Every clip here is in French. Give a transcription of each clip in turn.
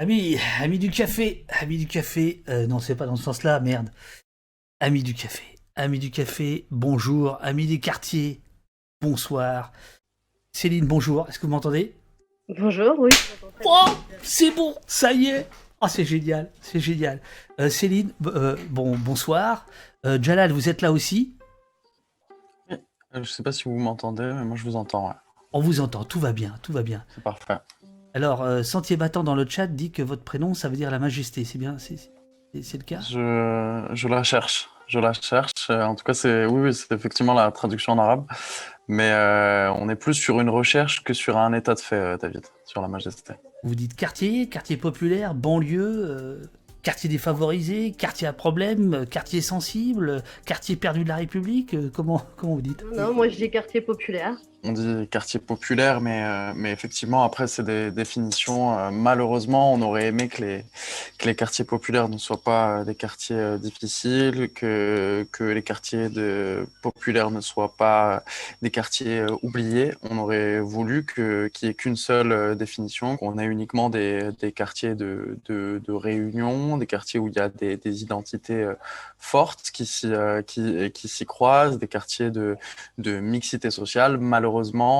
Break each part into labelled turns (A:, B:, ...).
A: Ami, ami du café, ami du café. Euh, non, c'est pas dans ce sens-là, merde. Ami du café, ami du café, bonjour. Ami des quartiers, bonsoir. Céline, bonjour. Est-ce que vous m'entendez?
B: Bonjour, oui.
A: Oh, c'est bon, ça y est. Oh, c'est génial, c'est génial. Euh, Céline, euh, bon, bonsoir. Euh, Jalal, vous êtes là aussi?
C: Je sais pas si vous m'entendez, mais moi je vous entends. Ouais.
A: On vous entend, tout va bien, tout va bien.
C: C'est parfait.
A: Alors, euh, Sentier Battant dans le chat dit que votre prénom, ça veut dire la majesté, c'est bien C'est le cas?
C: Je, je la cherche. Je la cherche. Euh, En tout cas, c'est oui, oui, c'est effectivement la traduction en arabe. Mais euh, on est plus sur une recherche que sur un état de fait, David, sur la majesté.
A: Vous dites quartier, quartier populaire, banlieue, euh, quartier défavorisé, quartier à problème, quartier sensible, quartier perdu de la République euh, comment, comment vous dites?
B: Non, moi je dis quartier populaire.
C: On dit quartier populaire, mais, euh, mais effectivement, après, c'est des définitions. Euh, malheureusement, on aurait aimé que les, que les quartiers populaires ne soient pas euh, des quartiers difficiles, que, que les quartiers de, populaires ne soient pas des quartiers oubliés. On aurait voulu qu'il n'y ait qu'une seule définition, qu'on ait uniquement des, des quartiers de, de, de réunion, des quartiers où il y a des, identités fortes qui s'y, qui, qui croisent, des quartiers de, de mixité sociale. Malheureusement,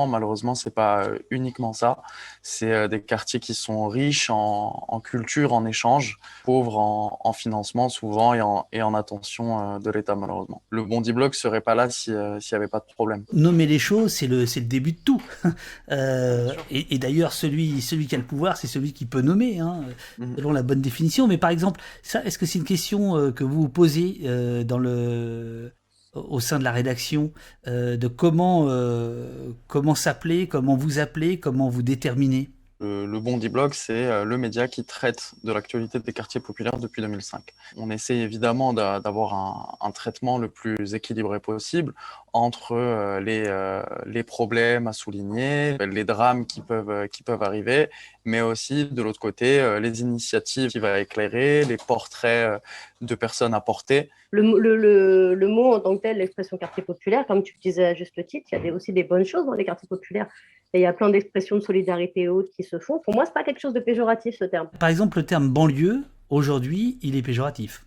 C: malheureusement, c'est pas euh, uniquement ça. C'est euh, des quartiers qui sont riches en, en culture, en échange, pauvres en, en financement souvent et en, et en attention euh, de l'État, malheureusement. Le Bondi Bloc serait pas là si, s'il n'y avait pas de problème.
A: Nommer les choses, c'est le, le début de tout. Euh, et, et d'ailleurs, celui, celui qui a le pouvoir, c'est celui qui peut nommer, hein,
C: Mhm.
A: selon la bonne définition. Mais par exemple, ça, est-ce que c'est une question que vous vous posez dans le, au sein de la rédaction, euh, de comment, euh, comment s'appeler, comment vous appeler, comment vous déterminer?
C: Le, le Bondi Blog, c'est euh, le média qui traite de l'actualité des quartiers populaires depuis 2005. On essaie évidemment d'a- d'avoir un, traitement le plus équilibré possible entre euh, les, euh, problèmes à souligner, les drames qui peuvent, euh, arriver, mais aussi de l'autre côté, euh, les initiatives qui va éclairer, les portraits euh, de personnes à porter.
B: Le, mo- le, le, le mot en tant que tel, l'expression quartier populaire, comme tu le disais à juste titre, il y a aussi des bonnes choses dans les quartiers populaires. Et il y a plein d'expressions de solidarité et autres qui se font. Pour moi, c'est pas quelque chose de péjoratif ce terme.
A: Par exemple, le terme banlieue, aujourd'hui, il est péjoratif.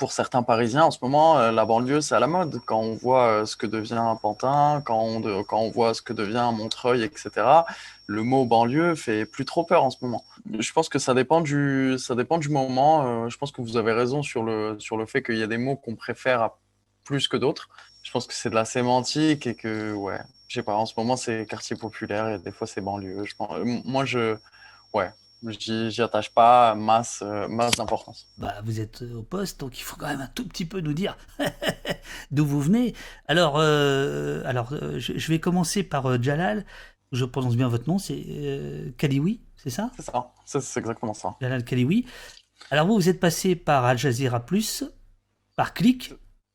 C: pour certains Parisiens, en ce moment, euh, la banlieue, c'est à la mode. Quand on voit euh, ce que devient Pantin, quand on, de- quand on voit ce que devient Montreuil, etc., le mot banlieue fait plus trop peur en ce moment. Je pense que ça dépend du, ça dépend du moment. Euh, je pense que vous avez raison sur le, sur le fait qu'il y a des mots qu'on préfère à plus que d'autres. Je pense que c'est de la sémantique et que, ouais, je sais pas, en ce moment, c'est quartier populaire et des fois, c'est banlieue. Je pense, euh, moi, je, ouais, j'y attache pas masse, euh, masse d'importance.
A: Bah, vous êtes au poste, donc il faut quand même un tout petit peu nous dire d'où vous venez. Alors, euh, alors euh, je, je vais commencer par euh, Jalal. Je prononce bien votre nom, c'est euh, Kalioui, c'est ça?
C: C'est ça, c'est exactement ça.
A: Jalal Kalioui. Alors vous, vous êtes passé par Al Jazeera Plus, par Click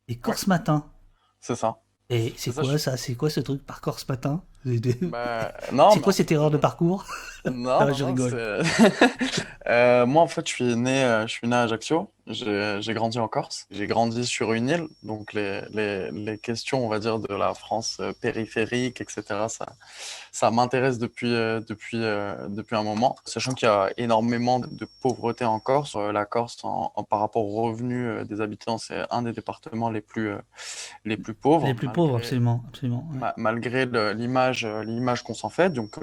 A: et Corse Matin.
C: C'est ça.
A: Et c'est quoi
C: je-
A: ça? C'est quoi ce truc par Corse Matin?
C: Bah, non,
A: c'est
C: bah,
A: quoi cette erreur de parcours?
C: non,
A: Ah,
C: non,
A: je rigole.
C: Euh, moi, en fait, je suis né, euh, je suis né à Ajaccio. J'ai grandi en Corse. J'ai grandi sur une île, donc les, les, les questions, on va dire, de la France euh, périphérique, etc., ça, ça m'intéresse depuis, euh, depuis, euh, depuis un moment. Sachant qu'il y a énormément de pauvreté en Corse. La Corse, en, en- par rapport aux revenus des habitants, c'est un des départements les plus, les plus pauvres.
A: Les plus
C: malgré-
A: pauvres, absolument. absolument ouais.
C: malgré l'image l'image qu'on s'en fait. Donc,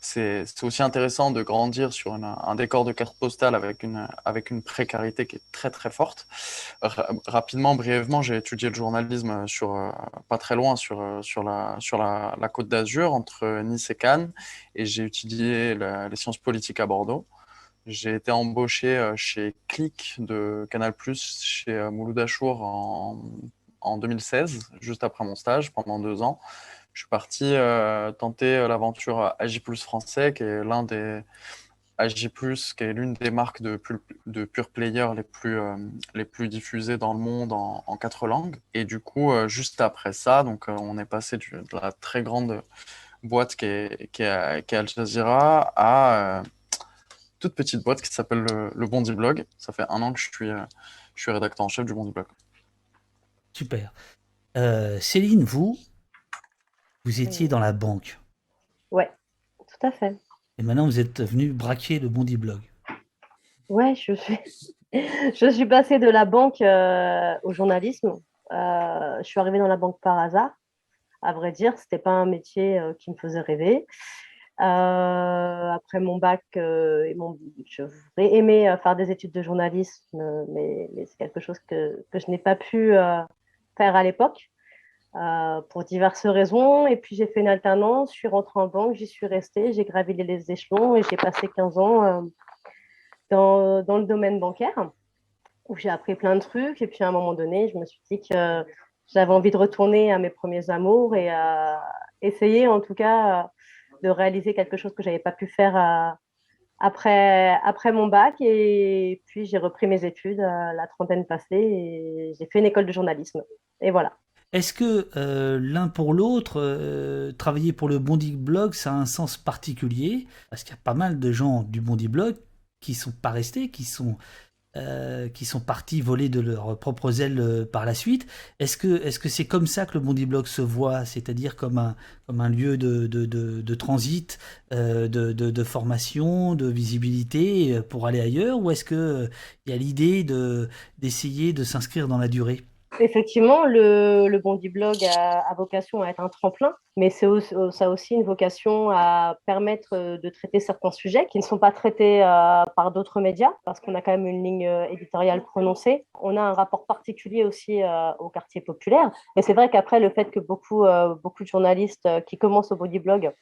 C: c'est c'est aussi intéressant de grandir sur une- un décor de carte postale avec une, avec une précarité qui est très, très forte. Ra- rapidement, brièvement, j'ai étudié le journalisme sur, euh, pas très loin sur, euh, sur, la, sur la, côte d'Azur, entre Nice et Cannes, et j'ai étudié les sciences politiques à Bordeaux. J'ai été embauché euh, chez Click de Canal+, chez euh, Mouloud Achour en, en 2016, juste après mon stage, pendant deux ans. Je suis parti euh, tenter euh, l'aventure AJ Plus français, qui est l'un des Plus, qui est l'une des marques de, pu- de pure player les plus, euh, les plus diffusées dans le monde en, en quatre langues. Et du coup, euh, juste après ça, donc, euh, on est passé du- de la très grande boîte qui est, qui est, qui est Al Jazeera à euh, toute petite boîte qui s'appelle le, le Bondi Blog. Ça fait un an que je suis, euh, je suis rédacteur en chef du Bondi Blog.
A: Super. Euh, Céline, vous, vous étiez dans la banque.
B: Ouais, tout à fait.
A: Et maintenant, vous êtes venu braquer le Bondi Blog.
B: Ouais, je suis, je passée de la banque au journalisme. je suis arrivée dans la banque par hasard. À vrai dire, ce n'était pas un métier qui me faisait rêver. Euh, après mon bac, euh, je voudrais aimé euh, faire des études de journalisme, mais, c'est quelque chose que je n'ai pas pu faire à l'époque pour diverses raisons. Et puis j'ai fait une alternance, je suis rentrée en banque, j'y suis restée, j'ai gravi les échelons et j'ai passé 15 ans dans, dans, le domaine bancaire où j'ai appris plein de trucs. Et puis à un moment donné, je me suis dit que j'avais envie de retourner à mes premiers amours et à essayer en tout cas de réaliser quelque chose que je n'avais pas pu faire euh, après, après mon bac. Et puis, j'ai repris mes études euh, la trentaine passée et j'ai fait une école de journalisme. Et voilà.
A: Est-ce que euh, l'un pour l'autre, travailler pour le Bondi Blog, ça a un sens particulier? Parce qu'il y a pas mal de gens du Bondi Blog qui sont pas restés, qui sont euh, qui sont partis voler de leurs propres ailes euh, par la suite. Est-ce que c'est comme ça que le Bondi Blog se voit, c'est-à-dire comme un lieu de transit, euh, de, formation, de visibilité pour aller ailleurs, ou est-ce que il y a l'idée de d'essayer de s'inscrire dans la durée?
B: Effectivement, le, le Bondi Blog a, vocation à être un tremplin, mais c'est ça a aussi une vocation à permettre euh, de traiter certains sujets qui ne sont pas traités euh, par d'autres médias, parce qu'on a quand même une ligne euh, éditoriale prononcée. On a un rapport particulier aussi au quartier populaire. Et c'est vrai qu'après, le fait que beaucoup, beaucoup de journalistes qui commencent au Bondi Blog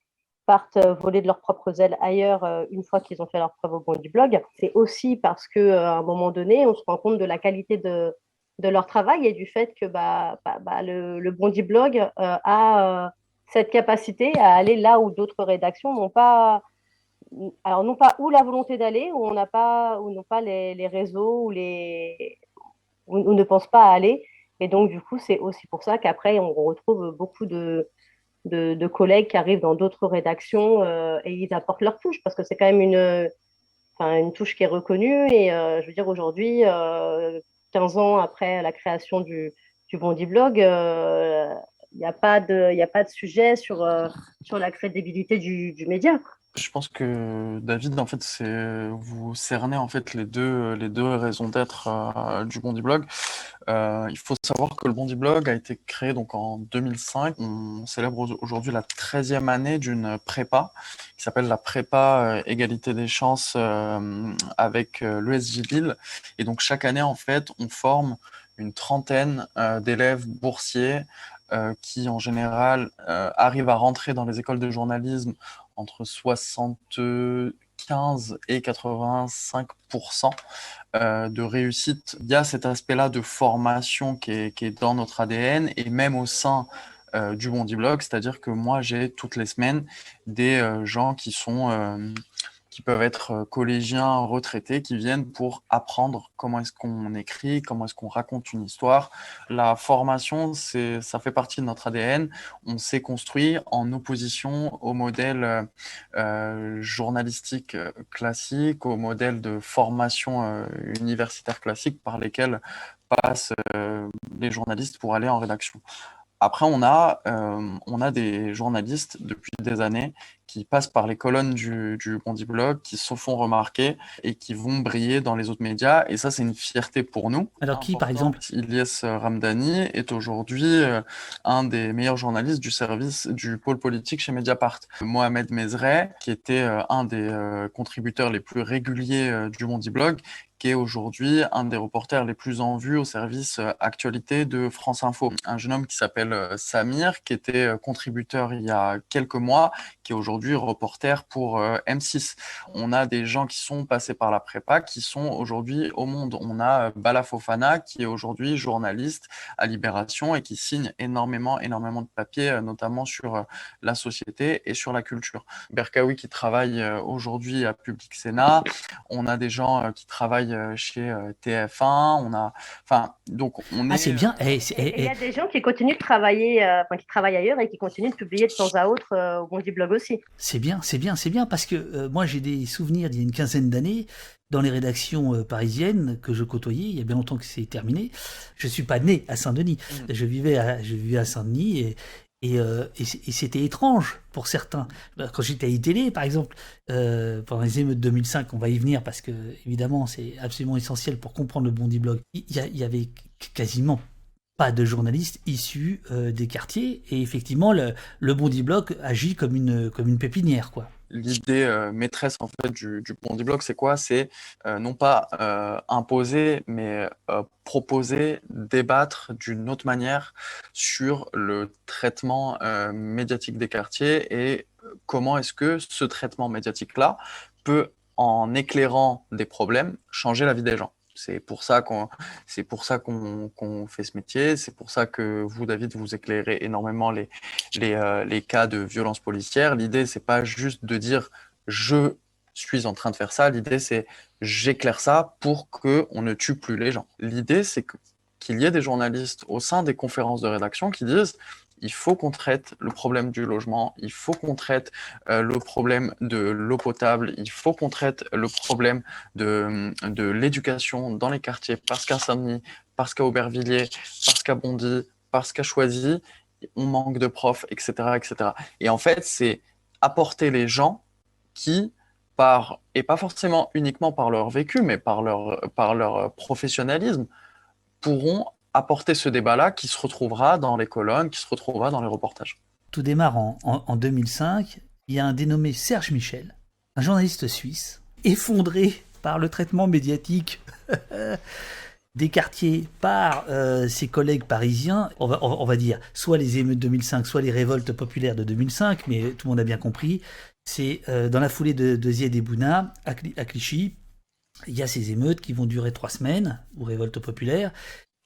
B: partent voler de leurs propres ailes ailleurs une fois qu'ils ont fait leur preuve au Bondi Blog, c'est aussi parce qu'à un moment donné, on se rend compte de la qualité de de leur travail et du fait que bah, bah, bah le, le, Bondi Blog euh, a euh, cette capacité à aller là où d'autres rédactions n'ont pas, alors non pas où la volonté d'aller, où on n'a pas, ou n'ont pas les, les, réseaux, ou les, ou, ne pensent pas à aller. Et donc du coup, c'est aussi pour ça qu'après on retrouve beaucoup de, de, collègues qui arrivent dans d'autres rédactions euh, et ils apportent leur touche parce que c'est quand même une, une touche qui est reconnue. Et je veux dire aujourd'hui 15 ans après la création du, du Bondi Blog, il euh, n'y a, pas de, sujet sur, euh, sur la crédibilité du média.
C: Je pense que David, en fait, c'est vous cernez en fait les deux les deux raisons d'être euh, du Bondi Blog. Euh, il faut savoir que le Bondi Blog a été créé donc en 2005. On célèbre aujourd'hui la 13e année d'une prépa qui s'appelle la prépa égalité des chances avec l'ESJ Lille. Et donc chaque année, en fait, on forme une trentaine d'élèves boursiers qui en général arrivent à rentrer dans les écoles de journalisme entre 75 et 85% euh, de réussite. Il y a cet aspect-là de formation qui est, dans notre ADN et même au sein euh, du Bondi Blog, c'est-à-dire que moi j'ai toutes les semaines des euh, gens qui sont qui peuvent être euh, collégiens, retraités, qui viennent pour apprendre comment est-ce qu'on écrit, comment est-ce qu'on raconte une histoire. La formation, ça fait partie de notre ADN. On s'est construit en opposition au modèle euh, euh journalistique classique, au modèle de formation universitaire classique par lesquels passent les journalistes pour aller en rédaction. Après, on a, on a des journalistes depuis des années qui passent par les colonnes du, du Bondi Blog, qui se font remarquer et qui vont briller dans les autres médias. Et ça, c'est une fierté pour nous.
A: Alors qui, par exemple?
C: Ilyes Ramdani est aujourd'hui euh, un des meilleurs journalistes du service du pôle politique chez Mediapart. Mohamed Mezreh, qui était euh, un des euh, contributeurs les plus réguliers du Bondi Blog, qui est aujourd'hui un des reporters les plus en vue au service actualité de France Info. Un jeune homme qui s'appelle Samir, qui était contributeur il y a quelques mois, qui est aujourd'hui reporter pour euh, M6. On a des gens qui sont passés par la prépa, qui sont aujourd'hui au monde. On a euh, Bala Fofana, qui est aujourd'hui journaliste à Libération et qui signe énormément, énormément de papiers, euh, notamment sur la société et sur la culture. Berkawi qui travaille aujourd'hui à Public Sénat. On a des gens qui travaillent chez TF1. On a, enfin, donc on
A: ah, c'est bien.
B: Et, il y a des gens qui continuent de travailler, qui travaillent ailleurs et qui continuent de publier de temps à autre au Bondi Blog aussi.
A: C'est bien, c'est bien, c'est bien, parce que euh, moi j'ai des souvenirs d'il y a une quinzaine d'années dans les rédactions euh, parisiennes que je côtoyais, il y a bien longtemps que c'est terminé. Je suis pas né à Saint-Denis, mmh. je vivais à, je vivais à Saint-Denis et, Et, c'était étrange pour certains. Quand j'étais à ITélé, par exemple, pendant les émeutes 2005, on va y venir parce que, évidemment, c'est absolument essentiel pour comprendre le Bondi Blog. Il y, avait quasiment pas de journalistes issus des quartiers. Et effectivement, le, le Bondi Blog agit comme une, comme une pépinière, quoi
C: l'idée euh, maîtresse en fait du, du c'est quoi? C'est euh, non pas euh, imposer, mais proposer, débattre d'une autre manière sur le traitement médiatique des quartiers et comment est-ce que ce traitement médiatique-là peut, en éclairant des problèmes, changer la vie des gens. C'est pour ça qu'on fait ce métier. C'est pour ça que vous, David, vous éclairez énormément les euh, cas de violence policière. L'idée, c'est pas juste de dire je suis en train de faire ça. L'idée, c'est j'éclaire ça pour que on ne tue plus les gens. L'idée, c'est qu'il y ait des journalistes au sein des conférences de rédaction qui disent il faut qu'on traite le problème du logement, il faut qu'on traite euh, le problème de l'eau potable, il faut qu'on traite le problème de, de l'éducation dans les quartiers, parce qu'à Saint-Denis, parce qu'à Aubervilliers, parce qu'à Bondy, parce qu'à Choisy, on manque de profs, etc. etc. Et en fait, c'est apporter les gens qui, par, et pas forcément uniquement par leur vécu, mais par leur, par leur professionnalisme, pourront apporter ce débat-là qui se retrouvera dans les colonnes, qui se retrouvera dans les reportages.
A: Tout démarre en, 2005. Il y a un dénommé Serge Michel, un journaliste suisse, effondré par le traitement médiatique des quartiers par euh, ses collègues parisiens, on va, dire soit les émeutes de 2005, soit les révoltes populaires de 2005, mais tout le monde a bien compris. C'est euh, dans la foulée de, de Zied Bouna à, à Clichy, il y a ces émeutes qui vont durer trois semaines, ou révoltes populaires,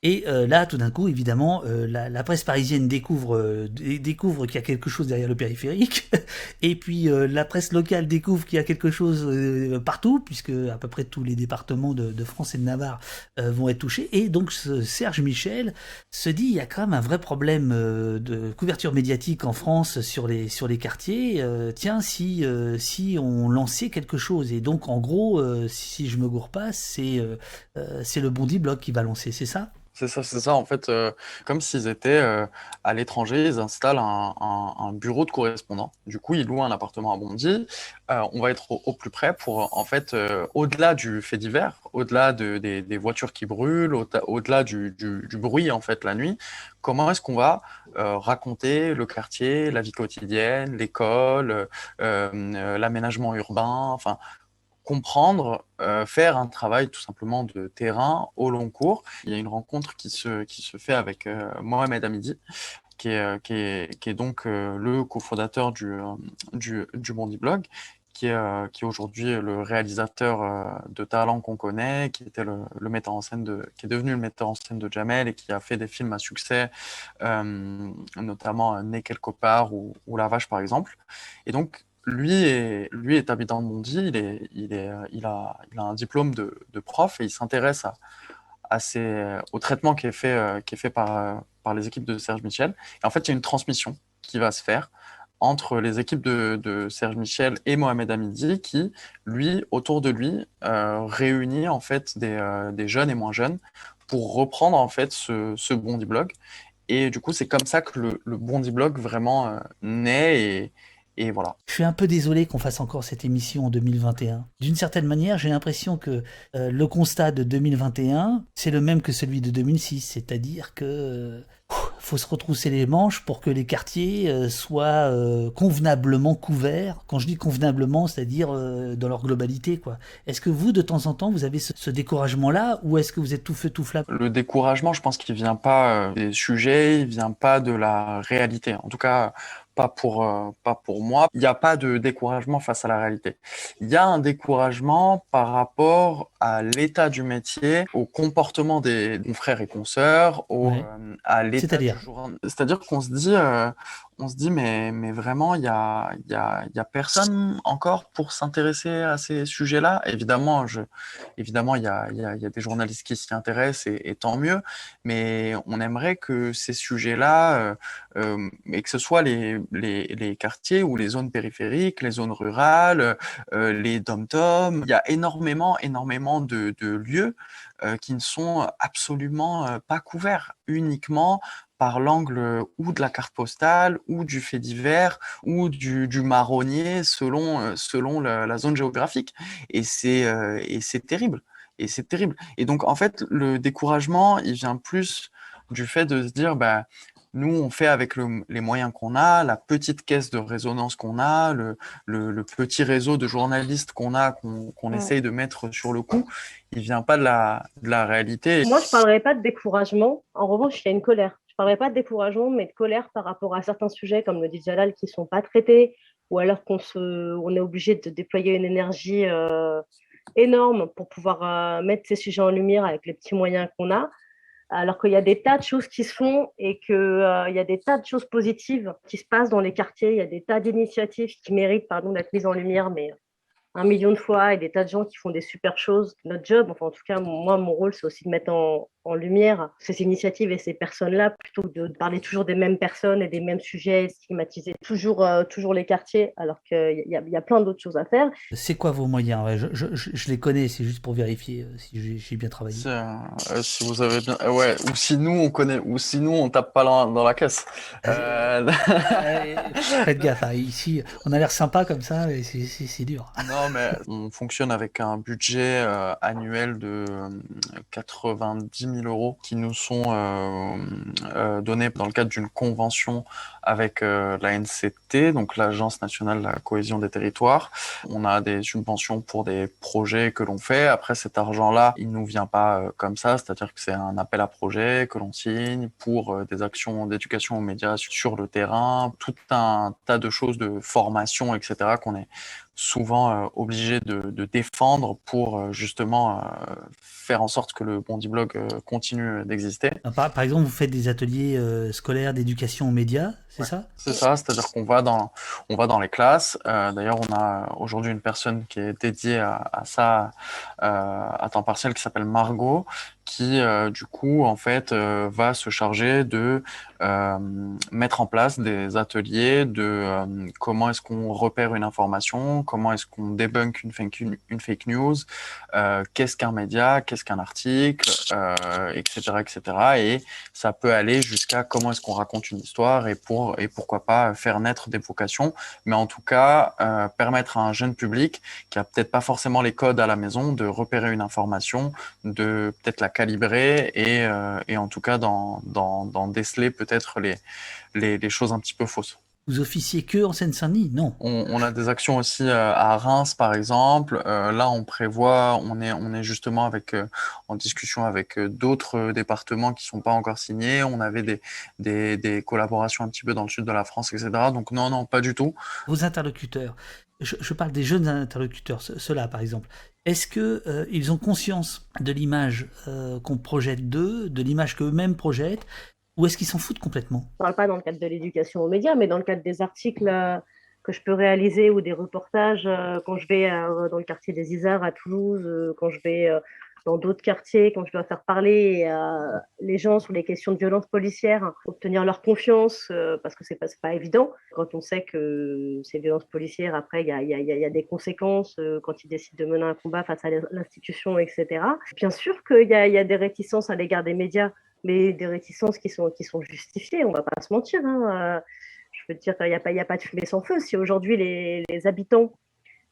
A: et euh, là, tout d'un coup, évidemment, euh, la, presse parisienne découvre, euh, découvre qu'il y a quelque chose derrière le périphérique, et puis la presse locale découvre qu'il y a quelque chose partout, puisque à peu près tous les départements de, France et de Navarre vont être touchés. Et donc Serge Michel se dit, il y a quand même un vrai problème de couverture médiatique en France sur les, sur les quartiers. tiens, si, si on lançait quelque chose. Et donc, en gros, si je me gourre pas, c'est c'est le Bondi Blog qui va lancer, c'est ça?
C: C'est ça, c'est ça. En fait, euh, comme s'ils étaient euh, à l'étranger, ils installent un, bureau de correspondant. Du coup, ils louent un appartement à Bondy. Euh, on va être au, plus près pour, en fait, au-delà du fait divers, au-delà des, voitures qui brûlent, au-delà du, du, bruit, en fait, la nuit, comment est-ce qu'on va raconter le quartier, la vie quotidienne, l'école, l'aménagement urbain, enfin, comprendre, euh, faire un travail tout simplement de terrain au long cours. Il y a une rencontre qui se, qui se fait avec euh, Mohamed Hamidi, qui est, euh, qui est, qui est donc le cofondateur du, du, du Bondi Blog, qui est, qui est aujourd'hui le réalisateur de talent qu'on connaît, qui était le, metteur en scène de, qui est devenu le metteur en scène de Jamel et qui a fait des films à succès, notamment Né quelque part ou, ou La Vache par exemple. Et donc lui est, habitant de Bondy, il, a, un diplôme de, prof et il s'intéresse au traitement qui est fait, euh, par, les équipes de Serge Michel. Et en fait, il y a une transmission qui va se faire entre les équipes de, Serge Michel et Mohamed Hamidi qui, lui, autour de lui, euh, réunit en fait des, euh, des, jeunes et moins jeunes pour reprendre en fait ce, ce Bondi Blog. Et du coup, c'est comme ça que le, le Bondi Blog vraiment naît et, et voilà.
A: Je suis un peu désolé qu'on fasse encore cette émission en 2021. D'une certaine manière, j'ai l'impression que euh, le constat de 2021, c'est le même que celui de 2006, c'est-à-dire que euh, faut se retrousser les manches pour que les quartiers euh, soient convenablement couverts. Quand je dis convenablement, c'est-à-dire dans leur globalité, quoi. Est-ce que vous, de temps en temps, vous avez ce, découragement-là, ou est-ce que vous êtes tout feu tout flamme?
C: Le découragement, je pense qu'il vient pas des sujets, il vient pas de la réalité. En tout cas, pas pour, euh, pas pour moi. Il n'y a pas de découragement face à la réalité. Il y a un découragement par rapport à l'état du métier, au comportement des confrères et consoeurs, au, euh, à l'état
A: C'est-à-dire
C: C'est-à-dire qu'on se dit, euh, on se dit, mais, mais vraiment, il y a, y, a, y a personne encore pour s'intéresser à ces sujets-là. Évidemment, je, évidemment, il y a, y, a, des journalistes qui s'y intéressent et, tant mieux, mais on aimerait que ces sujets-là, euh, euh, et que ce soit les, les, les, quartiers ou les zones périphériques, les zones rurales, euh, les dom-toms, il y a énormément, énormément de, lieux qui ne sont absolument pas couverts, uniquement par l'angle ou de la carte postale, ou du fait divers, ou du, marronnier, selon, selon la, zone géographique. Et c'est terrible. Et c'est terrible. Et donc, en fait, le découragement, il vient plus du fait de se dire, bah, nous, on fait avec les moyens qu'on a, la petite caisse de résonance qu'on a, le, petit réseau de journalistes qu'on a, qu'on essaye de mettre sur le coup, il vient pas de la, de la réalité.
B: Moi, je ne parlerai pas de découragement. En revanche, il y a une colère. Je ne parlerai pas de découragement, mais de colère par rapport à certains sujets, comme le dit Jalal, qui ne sont pas traités, ou alors qu'on on est obligé de déployer une énergie euh, énorme pour pouvoir euh, mettre ces sujets en lumière avec les petits moyens qu'on a. Alors qu'il y a des tas de choses qui se font et qu'il euh, y a des tas de choses positives qui se passent dans les quartiers, il y a des tas d'initiatives qui méritent pardon, d'être mises en lumière, mais un million de fois et des tas de gens qui font des super choses. Notre job, enfin en tout cas moi mon rôle c'est aussi de mettre en, en lumière ces initiatives et ces personnes-là plutôt que de parler toujours des mêmes personnes et des mêmes sujets, stigmatiser toujours, euh, toujours les quartiers alors qu'il y, y, a plein d'autres choses à faire.
A: C'est quoi vos moyens? Je, je, je, les connais, c'est juste pour vérifier euh, si j'ai bien travaillé.
C: Euh, si vous avez bien, ouais, ou si nous on connaît, ou si nous on tape pas dans, dans la caisse.
A: Faites gaffe, hein, ici on a l'air sympa comme ça, mais c'est dur.
C: Non on fonctionne avec un budget annuel de 90 000 euros qui nous sont euh, euh, donnés dans le cadre d'une convention avec euh, la NCT, donc l'Agence nationale de la cohésion des territoires. On a des subventions pour des projets que l'on fait. Après, cet argent-là, il nous vient pas comme ça, c'est-à-dire que c'est un appel à projet que l'on signe pour des actions d'éducation aux médias sur le terrain, tout un tas de choses de formation, etc., qu'on est souvent obligé de, de, défendre pour justement faire en sorte que le Bondi Blog euh, continue d'exister.
A: Par, par, exemple, vous faites des ateliers euh, scolaires d'éducation aux médias, c'est ça?
C: C'est ça, c'est-à-dire qu'on va dans, on va dans les classes. Euh, d'ailleurs, on a aujourd'hui une personne qui est dédiée à, à ça à temps partiel qui s'appelle Margot, qui euh, du coup en fait euh, va se charger de euh, mettre en place des ateliers de comment est-ce qu'on repère une information, comment est-ce qu'on débunk une fake, une, fake news, qu'est-ce qu'un média, qu'est-ce qu'un article, etc., etc. Et ça peut aller jusqu'à comment est-ce qu'on raconte une histoire et pour et pourquoi pas faire naître des vocations, mais en tout cas permettre à un jeune public qui a peut-être pas forcément les codes à la maison de repérer une information, de peut-être la calibrer et, euh, et en tout cas d'en déceler peut-être les, les, les, choses un petit peu fausses.
A: Vous officiez que en Seine-Saint-Denis? Non.
C: On, on, a des actions aussi euh, à Reims, par exemple. Euh, là, on prévoit, on est, on est justement avec, en discussion avec d'autres départements qui sont pas encore signés. On avait des, des, des, collaborations un petit peu dans le sud de la France, etc. Donc non, non, pas du tout.
A: Vos interlocuteurs, je, parle des jeunes interlocuteurs, ceux-là par exemple, est-ce qu'ils euh, ont conscience de l'image euh, qu'on projette d'eux, de l'image qu'eux-mêmes projettent, ou est-ce qu'ils s'en foutent complètement?
B: Je ne parle pas dans le cadre de l'éducation aux médias, mais dans le cadre des articles euh, que je peux réaliser ou des reportages quand je vais dans le quartier des Isards à Toulouse, quand je vais dans d'autres quartiers, quand je dois faire parler euh, les gens sur les questions de violence policière, obtenir leur confiance, euh, parce que c'est pas, pas évident. Quand on sait que ces violences policières, après, il y a, des conséquences euh, quand ils décident de mener un combat face à l'institution, etc. Bien sûr qu'il y, y a, des réticences à l'égard des médias, mais des réticences qui sont, justifiées, on va pas se mentir. Hein. Je veux dire, il n'y a, pas, de fumée sans feu. Si aujourd'hui les habitants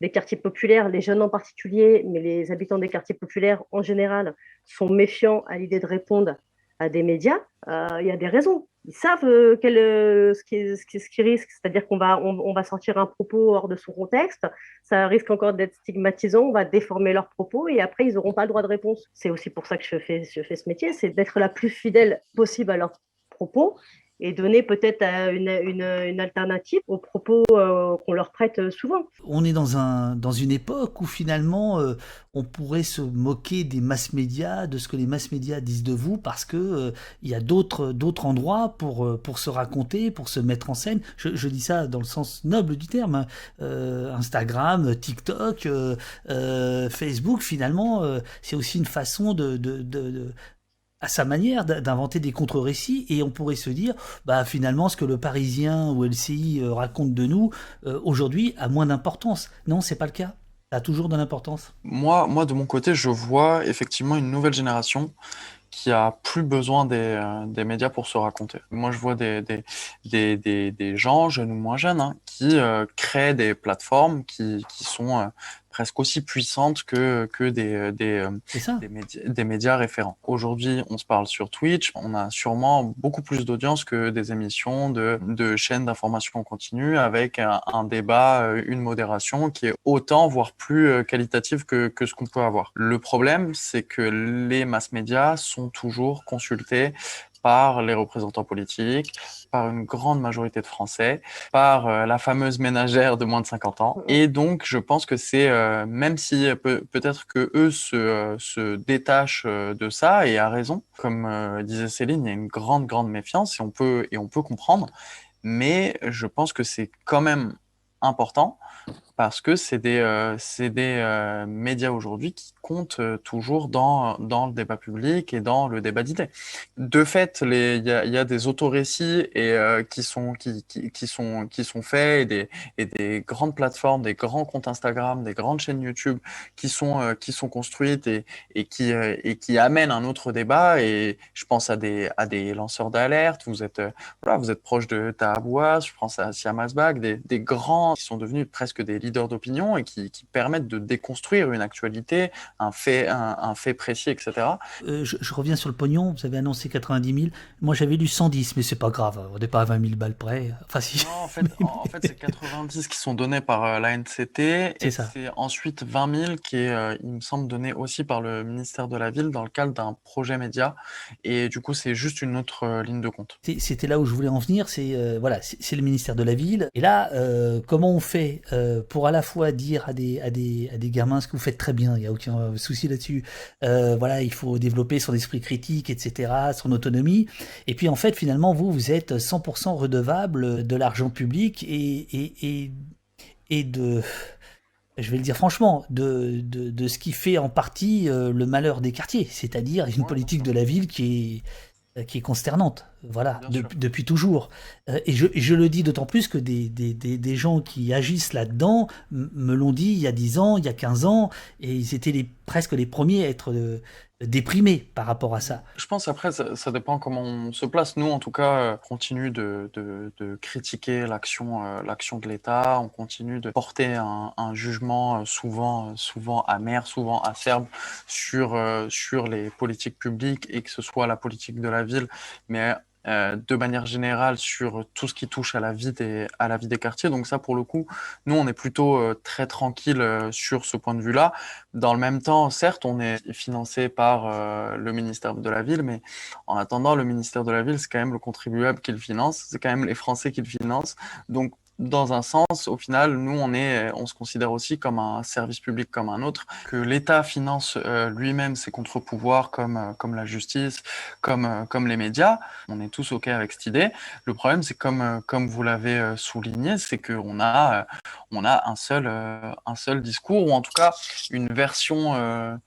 B: les quartiers populaires, les jeunes en particulier, mais les habitants des quartiers populaires en général, sont méfiants à l'idée de répondre à des médias, euh, il y a des raisons. Ils savent euh, quel, euh, ce qu'ils ce qui, risquent, c'est-à-dire qu'on va, on, va sortir un propos hors de son contexte, ça risque encore d'être stigmatisant, on va déformer leurs propos et après, ils n'auront pas le droit de réponse. C'est aussi pour ça que je fais, je fais ce métier, c'est d'être la plus fidèle possible à leurs propos et donner peut-être une, une, alternative aux propos euh, qu'on leur prête souvent.
A: On est dans, un, dans une époque où finalement euh, on pourrait se moquer des mass médias, de ce que les mass médias disent de vous, parce que euh, il y a d'autres endroits pour pour se raconter, pour se mettre en scène. Je, dis ça dans le sens noble du terme. Hein. Instagram, TikTok, Facebook, finalement, c'est aussi une façon de, de, à sa manière d'inventer des contre-récits et on pourrait se dire bah finalement ce que le Parisien ou LCI euh, raconte de nous euh, aujourd'hui a moins d'importance. Non, c'est pas le cas. Ça a toujours de l'importance.
C: Moi, moi de mon côté, je vois effectivement une nouvelle génération qui a plus besoin des, des, médias pour se raconter. Moi, je vois des, des, des, des gens, jeunes ou moins jeunes, hein, qui créent des plateformes qui, qui sont presque aussi puissante que, que des, euh, des, euh, des, médias, des médias référents. Aujourd'hui, on se parle sur Twitch, on a sûrement beaucoup plus d'audience que des émissions de, de chaînes d'information continue avec un, un, débat, euh, une modération qui est autant, voire plus qualitative que, que ce qu'on peut avoir. Le problème, c'est que les masses médias sont toujours consultés par les représentants politiques, par une grande majorité de Français, par euh, la fameuse ménagère de moins de 50 ans. Et donc, je pense que c'est, euh, même si peut, peut-être que eux se, euh, se détachent de ça, et à raison, comme disait Céline, il y a une grande, grande méfiance, et on peut, et on peut comprendre. Mais je pense que c'est quand même important parce que c'est des, euh, des euh, médias aujourd'hui qui comptent euh, toujours dans, dans le débat public et dans le débat d'idées. De fait, il y a, y a, des autorécits et, euh, qui, sont, qui, qui, qui, sont, qui sont faits et des, et des grandes plateformes, des grands comptes Instagram, des grandes chaînes YouTube qui sont, qui sont construites et, et, qui, et qui amènent un autre débat. Et je pense à des, à des lanceurs d'alerte. Vous êtes, voilà, vous êtes proche de Tahabouas, je pense à Siam Asbag, des, des grands qui sont devenus presque des leaders d'opinion et qui, permettent de déconstruire une actualité, un fait, un, fait précis, etc.
A: Euh, je, reviens sur le pognon, vous avez annoncé 90 000. Moi j'avais lu 110, mais c'est pas grave, on n'est pas à 20 000 balles près. Enfin, si.
C: Non, en fait, en, fait c'est 90 qui sont donnés par euh, la NCT et c'est ensuite 20 000 qui est, euh, il me semble, donné aussi par le ministère de la Ville dans le cadre d'un projet média. Et du coup, c'est juste une autre ligne de compte.
A: C'était là où je voulais en venir, c'est voilà, c'est le ministère de la Ville. Et là, comment on fait pour à la fois dire à des, à des, à des gamins ce que vous faites très bien, il n'y a aucun souci là-dessus. Euh, voilà, il faut développer son esprit critique, etc., son autonomie. Et puis en fait, finalement, vous, vous êtes 100% redevable de l'argent public et, et, et, et, de, je vais le dire franchement, de, de, de ce qui fait en partie euh, le malheur des quartiers, c'est-à-dire une politique de la ville qui est qui est consternante, voilà, depuis toujours. Euh, et, je, je, le dis d'autant plus que des, des, des, des, gens qui agissent là-dedans me l'ont dit il y a 10 ans, il y a 15 ans, et ils étaient les, presque les premiers à être euh, déprimé par rapport à ça.
C: Je pense après, ça, dépend comment on se place. Nous, en tout cas, euh, on continue de, critiquer l'action euh, l'action de l'État, on continue de porter un, un, jugement euh, souvent, souvent amer, souvent acerbe sur, sur les politiques publiques et que ce soit la politique de la ville, mais euh, de manière générale sur tout ce qui touche à la vie des, à la vie des quartiers. Donc ça, pour le coup, nous, on est plutôt euh, très tranquille euh, sur ce point de vue-là. Dans le même temps, certes, on est financé par le ministère de la Ville, mais en attendant, le ministère de la Ville, c'est quand même le contribuable qui le finance, c'est quand même les Français qui le financent. Donc dans un sens, au final, nous, on, est, on se considère aussi comme un service public comme un autre, que l'État finance euh, lui-même ses contre-pouvoirs comme, euh, comme la justice, comme, euh, comme les médias. On est tous OK avec cette idée. Le problème, c'est comme, comme vous l'avez souligné, c'est qu'on a, on a un, seul, un seul discours, ou en tout cas une version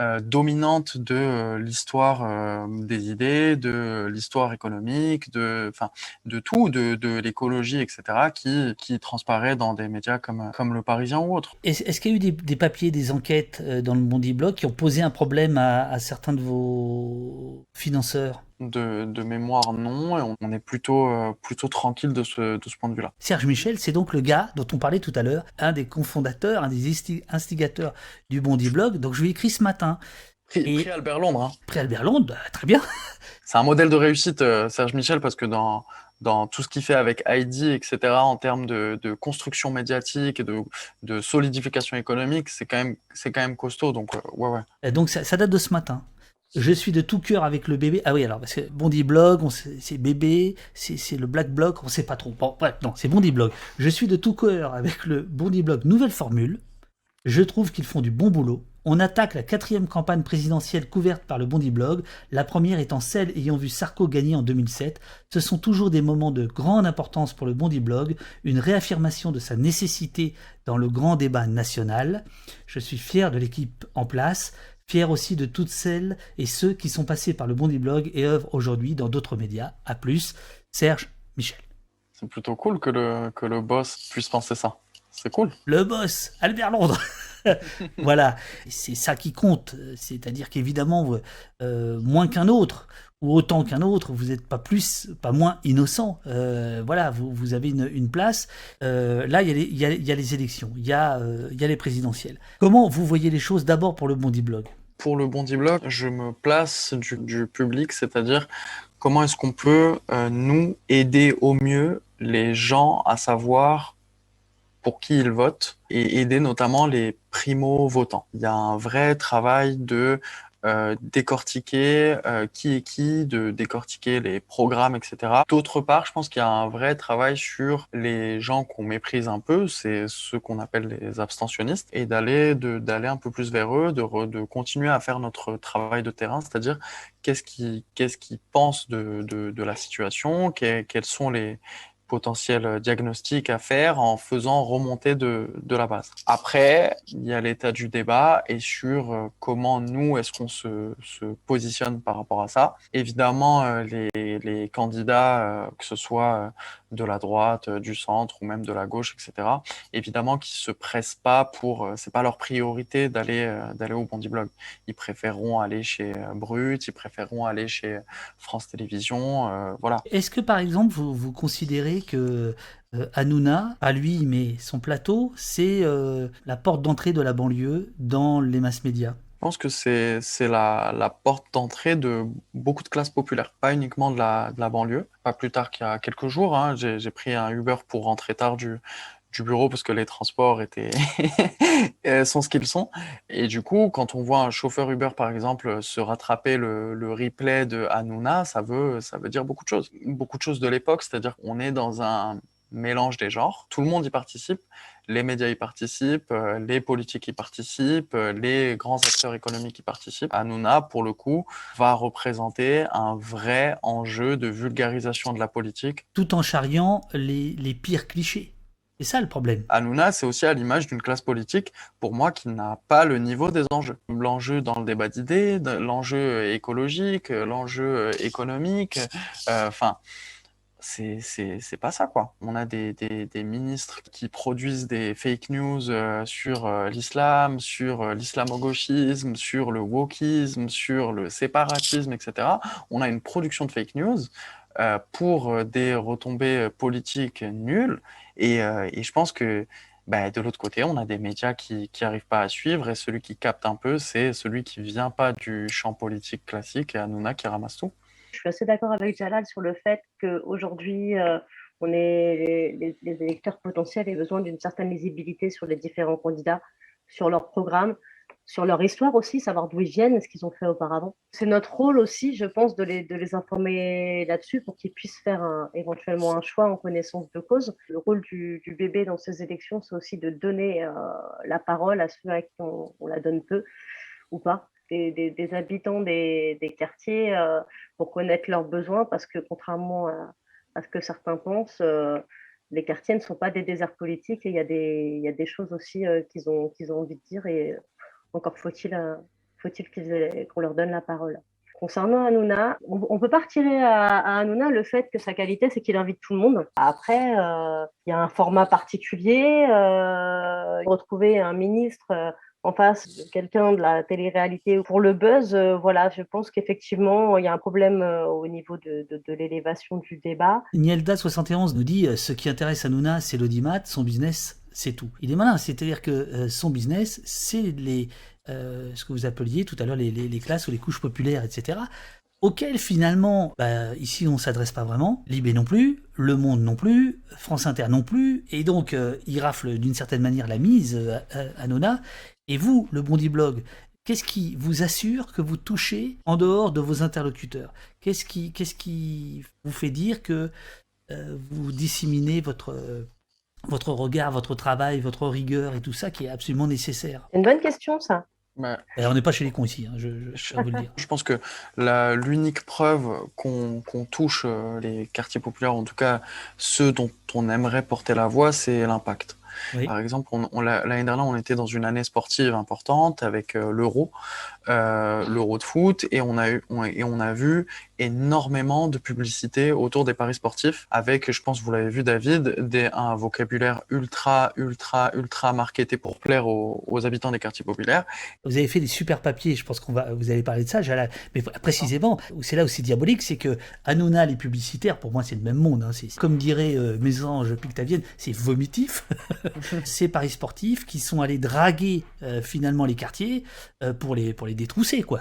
C: euh, dominante de euh, l'histoire euh, des idées, de l'histoire économique, de, enfin, de tout, de, de l'écologie, etc., qui, qui transparaît dans des médias comme, comme Le Parisien ou autres.
A: Est-ce qu'il y a eu des, des, papiers, des enquêtes dans le Bondi Blog qui ont posé un problème à, à certains de vos financeurs?
C: De, mémoire, non, et on est plutôt, euh, plutôt tranquille de ce, de ce point de vue-là.
A: Serge Michel, c'est donc le gars dont on parlait tout à l'heure, un des cofondateurs, un des instigateurs du Bondi Blog. Donc je lui ai écrit ce matin.
C: Prix, Albert Londres. Hein.
A: Prix Albert Londres, bah, très bien.
C: C'est un modèle de réussite, euh, Serge Michel, parce que dans, dans tout ce qu'il fait avec ID, etc., en termes de, de construction médiatique et de, de solidification économique, c'est quand, même, quand même costaud. Donc, euh, ouais, ouais.
A: Et donc ça, ça date de ce matin. Je suis de tout cœur avec le bébé. Ah oui, alors, parce que Bondi Blog, c'est bébé, c'est le Black Blog, on sait pas trop. Bon, bref, non, c'est Bondi Blog. Je suis de tout cœur avec le Bondi Blog Nouvelle Formule. Je trouve qu'ils font du bon boulot. On attaque la quatrième campagne présidentielle couverte par le Bondi Blog, la première étant celle ayant vu Sarko gagner en 2007. Ce sont toujours des moments de grande importance pour le Bondi Blog, une réaffirmation de sa nécessité dans le grand débat national. Je suis fier de l'équipe en place fier aussi de toutes celles et ceux qui sont passés par le Bondi Blog et œuvrent aujourd'hui dans d'autres médias. À plus, Serge Michel.
C: C'est plutôt cool que le, que le boss puisse penser ça. C'est cool.
A: Le boss, Albert Londres. voilà, c'est ça qui compte. C'est-à-dire qu'évidemment, euh, moins qu'un autre, autant qu'un autre, vous n'êtes pas plus, pas moins innocent. Euh, voilà, vous, avez une, place. Euh, là, il y, a les élections, il y, a, les présidentielles. Comment vous voyez les choses d'abord pour le Bondi Blog?
C: Pour le Bondi Blog, je me place du, du public, c'est-à-dire comment est-ce qu'on peut, nous, aider au mieux les gens à savoir pour qui ils votent et aider notamment les primo-votants. Il y a un vrai travail de euh, décortiquer euh, qui est qui, de décortiquer les programmes, etc. D'autre part, je pense qu'il y a un vrai travail sur les gens qu'on méprise un peu, c'est ceux qu'on appelle les abstentionnistes, et d'aller d'aller un peu plus vers eux, de, de continuer à faire notre travail de terrain, c'est-à-dire qu'est-ce qu'ils qu'ils pensent de, de la situation, quels sont les euh, diagnostic à faire en faisant remonter de, de la base. Après, il y a l'état du débat et sur euh, comment nous, est-ce qu'on se, se, positionne par rapport à ça. Évidemment, euh, les, les candidats, que ce soit de la droite, du centre ou même de la gauche, etc., évidemment qu'ils se pressent pas pour, c'est pas leur priorité d'aller d'aller au Bondi Blog. Ils préféreront aller chez Brut, ils préféreront aller chez France Télévisions, voilà.
A: Est-ce que par exemple vous, vous considérez que euh, Hanouna, à lui, mais son plateau, c'est euh, la porte d'entrée de la banlieue dans les masses médias?
C: Pense que c'est la, la, porte d'entrée de beaucoup de classes populaires, pas uniquement de la, de la banlieue. Pas plus tard qu'il y a quelques jours, hein, j'ai pris un Uber pour rentrer tard du, du bureau parce que les transports étaient sont ce qu'ils sont. Et du coup, quand on voit un chauffeur Uber, par exemple, se rattraper le, le replay de Hanouna, ça veut, ça veut dire beaucoup de choses. Beaucoup de choses de l'époque, c'est-à-dire qu'on est dans un mélange des genres. Tout le monde y participe. Les médias y participent, euh, les politiques y participent, euh, les grands acteurs économiques y participent. Hanouna, pour le coup, va représenter un vrai enjeu de vulgarisation de la politique.
A: Tout en charriant les, les pires clichés. C'est ça le problème.
C: Hanouna, c'est aussi à l'image d'une classe politique, pour moi, qui n'a pas le niveau des enjeux. L'enjeu dans le débat d'idées, l'enjeu écologique, l'enjeu économique, euh, enfin. Euh, c'est pas ça quoi. On a des, des, ministres qui produisent des fake news euh, sur euh, l'islam, sur euh, l'islamo-gauchisme, sur le wokisme, sur le séparatisme, etc. On a une production de fake news pour des retombées politiques nulles et, et je pense que bah, de l'autre côté, on a des médias qui n'arrivent pas à suivre et celui qui capte un peu, c'est celui qui vient pas du champ politique classique et Hanouna qui ramasse tout.
B: Je suis assez d'accord avec Jalal sur le fait qu'aujourd'hui, euh, on est, les, électeurs potentiels aient besoin d'une certaine lisibilité sur les différents candidats, sur leur programme, sur leur histoire aussi, savoir d'où ils viennent, ce qu'ils ont fait auparavant. C'est notre rôle aussi, je pense, de les, informer là-dessus pour qu'ils puissent faire éventuellement un choix en connaissance de cause. Le rôle du, bébé dans ces élections, c'est aussi de donner euh, la parole à ceux à qui on, la donne peu ou pas. Des, habitants des, quartiers euh, pour connaître leurs besoins parce que contrairement à, ce que certains pensent, euh, les quartiers ne sont pas des déserts politiques et il y a des, choses aussi euh, qu'ils ont, ont envie de dire et encore faut-il faut-il qu'on leur donne la parole. Concernant Hanouna, on peut pas retirer à, à, Hanouna le fait que sa qualité, c'est qu'il invite tout le monde. Après, il y a un format particulier. Retrouver un ministre euh, en face de quelqu'un de la télé-réalité pour le buzz, euh, voilà, je pense qu'effectivement, il y a un problème euh, au niveau de, de, l'élévation du débat.
A: Nielda71 nous dit ce qui intéresse Hanouna, c'est l'audimat, son business, c'est tout. Il est malin, c'est-à-dire que euh, son business, c'est les, euh, ce que vous appeliez tout à l'heure les, les, classes ou les couches populaires, etc., auxquelles finalement, bah, ici on s'adresse pas vraiment, Libé non plus, Le Monde non plus, France Inter non plus, et donc euh, rafle d'une certaine manière la mise euh, à, à Nona. Et vous, le Bondi Blog, qu'est-ce qui vous assure que vous touchez en dehors de vos interlocuteurs? Qu'est-ce qui, qu'est-ce qui vous fait dire que euh, vous disséminez votre votre regard, votre travail, votre rigueur et tout ça qui est absolument nécessaire?
B: Une bonne question, ça.
A: Et on n'est pas chez les cons ici, hein, je, je, je, vous le dire.
C: je pense que l'unique preuve qu'on qu touche euh, les quartiers populaires, en tout cas ceux dont on aimerait porter la voix, c'est l'impact. Par exemple, on, l'année dernière, on était dans une année sportive importante avec l'Euro, l'Euro de foot, et on, a eu, et on a vu énormément de publicité autour des paris sportifs avec, je pense, vous l'avez vu, David, des, un vocabulaire ultra, ultra, ultra marketé pour plaire aux, habitants des quartiers populaires.
A: Vous avez fait des super papiers, je pense qu'on va, vous allez parler de ça, mais précisément, c'est là où c'est diabolique, c'est que Hanouna, les publicitaires, pour moi, c'est le même monde. Hein. Comme dirait euh, Mésange Pictavienne, c'est vomitif. c'est paris sportifs qui sont allés draguer euh, finalement les quartiers euh, pour, les, pour les détrousser, quoi.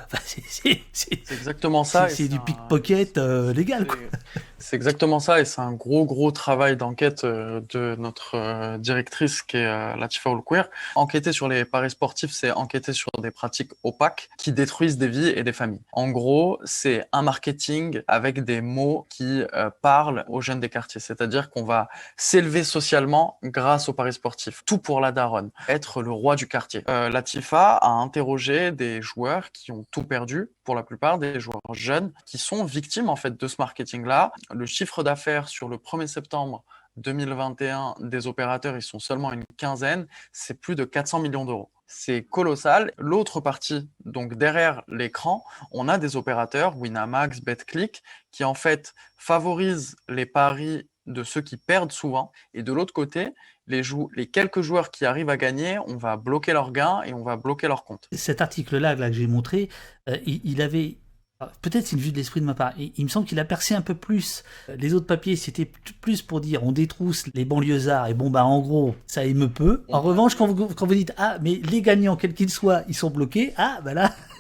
C: c'est, exactement ça.
A: C'est, du pickpocket euh, légal.
C: C'est exactement ça, et c'est un gros, gros travail d'enquête euh, de notre euh, directrice qui est euh, Latifa Oulquer. Enquêter sur les paris sportifs, c'est enquêter sur des pratiques opaques qui détruisent des vies et des familles. En gros, c'est un marketing avec des mots qui parlent aux jeunes des quartiers, c'est-à-dire qu'on va s'élever socialement grâce aux paris sportifs. Tout pour la daronne, être le roi du quartier. Latifa a interrogé des joueurs qui ont tout perdu, pour la plupart des joueurs jeunes, qui sont victimes en fait de ce marketing-là le chiffre d'affaires sur le 1er septembre 2021 des opérateurs, ils sont seulement une quinzaine, c'est plus de 400 millions d'euros. C'est colossal. L'autre partie, donc derrière l'écran, on a des opérateurs, Winamax, BetClick, qui en fait favorisent les paris de ceux qui perdent souvent. Et de l'autre côté, les, quelques joueurs qui arrivent à gagner, on va bloquer leurs gains et on va bloquer leur compte.
A: Cet article-là que j'ai montré, euh, il, avait Peut-être c'est une vue de l'esprit de ma part. il me semble qu'il a percé un peu plus. Les autres papiers, c'était plus pour dire on détrousse les banlieusards et bon bah en gros ça émeut peu. En revanche, quand vous, quand vous dites ah mais les gagnants quels qu'ils soient, ils sont bloqués, ah bah là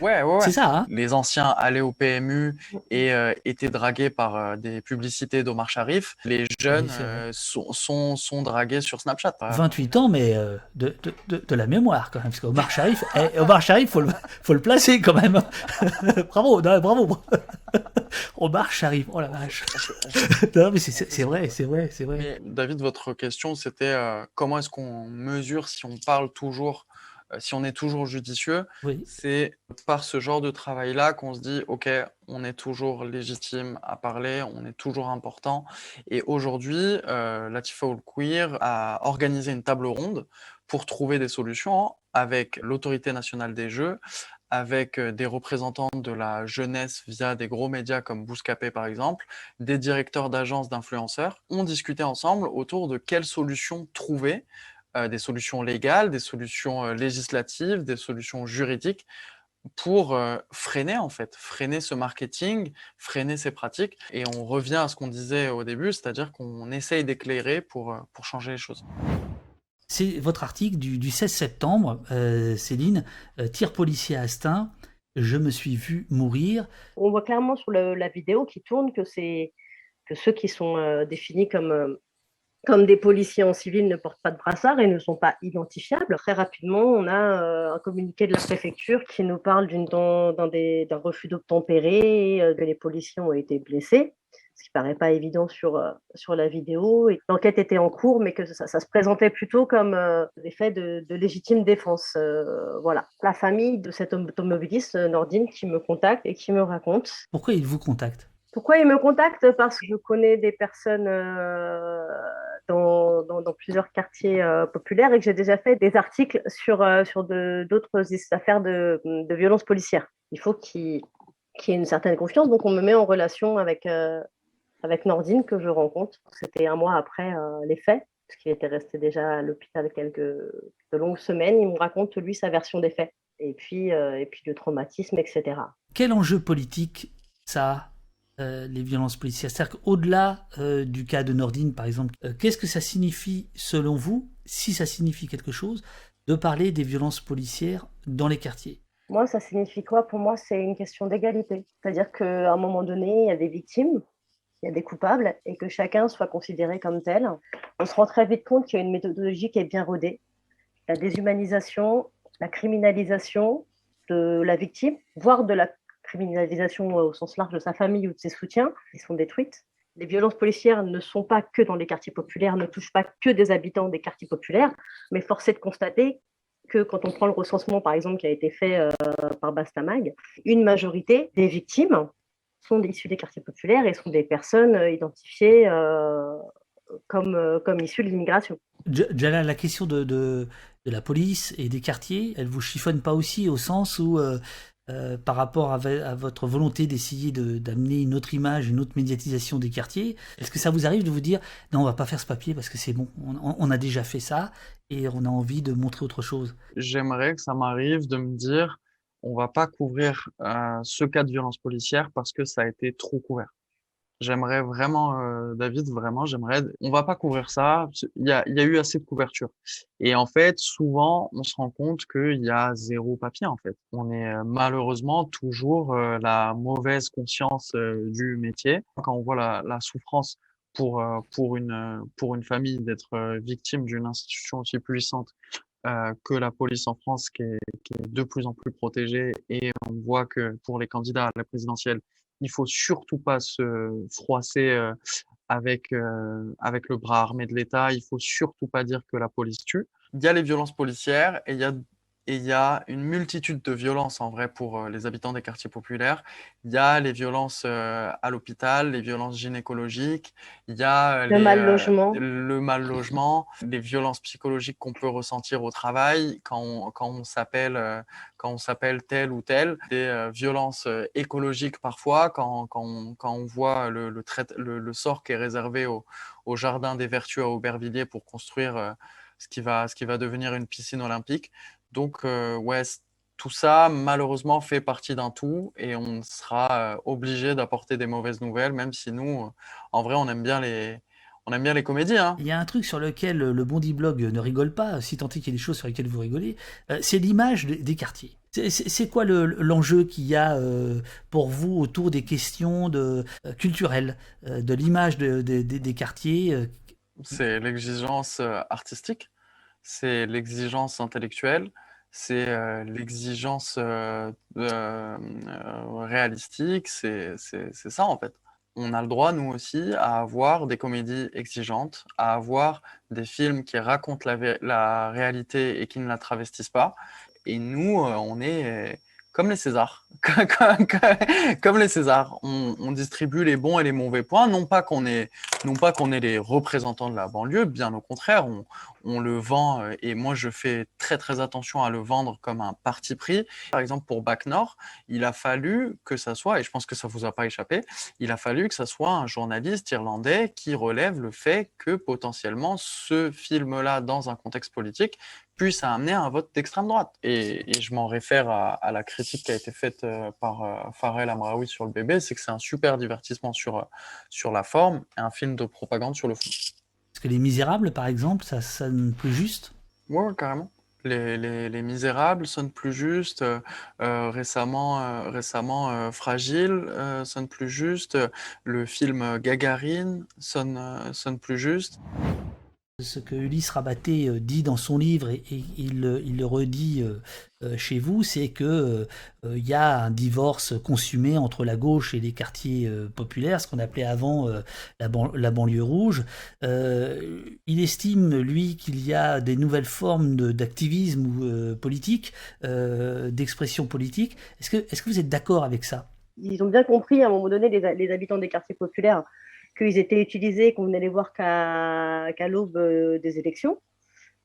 C: Ouais, ouais,
A: C'est ça. Hein
C: les anciens allaient au PMU et euh, étaient dragués par euh, des publicités d'Omar Sharif. Les jeunes euh, sont, sont, sont, dragués sur Snapchat.
A: 28 ans, mais de, de, de, la mémoire quand même. Parce qu'Omar Sharif, eh, Omar Sharif, faut le, faut le placer quand même. bravo, bravo. Omar Sharif, oh la vache. non, mais c'est vrai, c'est vrai, c'est vrai.
C: David, votre question, c'était comment est-ce qu'on mesure si on parle toujours si on est toujours judicieux, c'est par ce genre de travail-là qu'on se dit, OK, on est toujours légitime à parler, on est toujours important. Et aujourd'hui, euh, Latifa Queer a organisé une table ronde pour trouver des solutions avec l'autorité nationale des jeux, avec euh, des représentants de la jeunesse via des gros médias comme Bouscapé par exemple, des directeurs d'agences d'influenceurs, ont discuté ensemble autour de quelles solutions trouver euh, des solutions légales, des solutions euh, législatives, des solutions juridiques pour euh, freiner en fait, freiner ce marketing, freiner ces pratiques. Et on revient à ce qu'on disait au début, c'est-à-dire qu'on essaye d'éclairer pour, pour changer les choses.
A: C'est votre article du, 16 septembre, Céline, tir policier à Astin, je me suis vu mourir.
B: On voit clairement sur la vidéo qui tourne que c'est que ceux qui sont définis comme comme des policiers en civil ne portent pas de brassard et ne sont pas identifiables, très rapidement, on a euh, un communiqué de la préfecture qui nous parle d'un refus d'obtempérer, euh, que les policiers ont été blessés, ce qui paraît pas évident sur, euh, sur la vidéo. L'enquête était en cours, mais que ça, se présentait plutôt comme des faits de, de, légitime défense. voilà. La famille de cet automobiliste, Nordine, qui me contacte et qui me raconte.
A: Pourquoi il vous contacte?
B: Pourquoi il me contacte? Parce que je connais des personnes dans, plusieurs quartiers euh, populaires et que j'ai déjà fait des articles sur, euh, sur d'autres affaires de, de violence policière. Il faut qu'il y ait une certaine confiance, donc on me met en relation avec, euh, avec Nordine que je rencontre. C'était un mois après les faits, parce qu'il était resté déjà à l'hôpital quelques de longues semaines. Il me raconte, lui, sa version des faits, et puis, et puis de traumatisme, etc.
A: Quel enjeu politique ça euh, les violences policières C'est-à-dire qu'au-delà euh, du cas de Nordine, par exemple, euh, qu'est-ce que ça signifie, selon vous, si ça signifie quelque chose, de parler des violences policières dans les quartiers?
B: Moi, ça signifie quoi? Pour moi, c'est une question d'égalité. C'est-à-dire qu'à un moment donné, il y a des victimes, il y a des coupables, et que chacun soit considéré comme tel. On se rend très vite compte qu'il y a une méthodologie qui est bien rodée. La déshumanisation, la criminalisation de la victime, voire de la criminalisation au sens large de sa famille ou de ses soutiens, qui sont détruites. Les violences policières ne sont pas que dans les quartiers populaires, ne touchent pas que des habitants des quartiers populaires, mais force est de constater que quand on prend le recensement, par exemple, qui a été fait euh, par Bastamag, une majorité des victimes sont issues des quartiers populaires et sont des personnes euh, identifiées euh, comme, comme issus de l'immigration.
A: Jala, la question de, de, de, la police et des quartiers, elle vous chiffonne pas aussi au sens où euh, par rapport à, votre volonté d'essayer d'amener une autre image, une autre médiatisation des quartiers Est-ce que ça vous arrive de vous dire non, on va pas faire ce papier parce que c'est bon, on, a déjà fait ça et on a envie de montrer autre chose?
C: J'aimerais que ça m'arrive de me dire on va pas couvrir euh, ce cas de violence policière parce que ça a été trop couvert. J'aimerais vraiment, euh, David, vraiment, j'aimerais. On va pas couvrir ça. Il y a, eu assez de couverture. Et en fait, souvent, on se rend compte qu'il y a zéro papier. En fait, on est euh, malheureusement toujours euh, la mauvaise conscience du métier. Quand on voit la, souffrance pour pour une pour une famille d'être victime d'une institution aussi puissante que la police en France, qui est de plus en plus protégée, et on voit que pour les candidats à la présidentielle, il faut surtout pas se froisser euh, avec, euh, avec le bras armé de l'État. Il faut surtout pas dire que la police tue. Il y a les violences policières et il y a et il y a une multitude de violences en vrai pour euh, les habitants des quartiers populaires. Il y a les violences euh, à l'hôpital, les violences gynécologiques, il y a
B: le mal logement,
C: le mal logement, les violences psychologiques qu'on peut ressentir au travail quand on, quand on s'appelle quand on s'appelle tel ou tel, des violences écologiques parfois quand, quand, on, quand on voit le, le, le, le, sort qui est réservé au, au jardin des Vertus à Aubervilliers pour construire ce qui va, ce qui va devenir une piscine olympique. Donc, euh, ouais, tout ça, malheureusement, fait partie d'un tout et on sera euh, obligé d'apporter des mauvaises nouvelles, même si nous, euh, en vrai, on aime bien les, on aime bien les comédies. Hein.
A: Il y a un truc sur lequel le Bondi Blog ne rigole pas, si tant est qu'il y a des choses sur lesquelles vous rigolez, c'est l'image des quartiers. C'est quoi l'enjeu qu'il y a pour vous autour des questions de, culturelles, de l'image des quartiers
C: C'est l'exigence artistique c'est l'exigence intellectuelle, c'est euh, l'exigence euh, euh, réalistique, c'est ça en fait. On a le droit, nous aussi, à avoir des comédies exigeantes, à avoir des films qui racontent la, la réalité et qui ne la travestissent pas. Et nous, on est comme les Césars. comme les Césars, on, distribue les bons et les mauvais points. Non pas qu'on est, les représentants de la banlieue, bien au contraire, on, le vend euh, et moi je fais très très attention à le vendre comme un parti pris. Par exemple pour Bac Nord, il a fallu que ça soit, et je pense que ça vous a pas échappé, il a fallu que ça soit un journaliste irlandais qui relève le fait que potentiellement ce film-là dans un contexte politique puisse amener un vote d'extrême droite. Et, je m'en réfère à, la critique qui a été faite euh, par euh, Farel Amraoui sur le bébé, c'est que c'est un super divertissement sur, sur la forme et un film de propagande sur le fond
A: que Les Misérables, par exemple, ça sonne plus juste?
C: Ouais, carrément. Les, les, Misérables sonnent plus juste. Euh, euh, récemment, euh, récemment Fragile sonne plus juste. Le film Gagarine sonne, sonne plus juste.
A: Ce que Ulysse Rabaté euh, dit dans son livre et, il, le redit euh, euh, chez vous, c'est que il y a un divorce consumé entre la gauche et les quartiers populaires, ce qu'on appelait avant la, banlieue rouge. il estime, lui, qu'il y a des nouvelles formes d'activisme politique, d'expression politique. Est-ce que, est -ce que vous êtes d'accord avec ça?
B: Ils ont bien compris à un moment donné, les habitants des quartiers populaires, qu'ils étaient utilisés, qu'on venait les voir qu'à l'aube euh, des élections.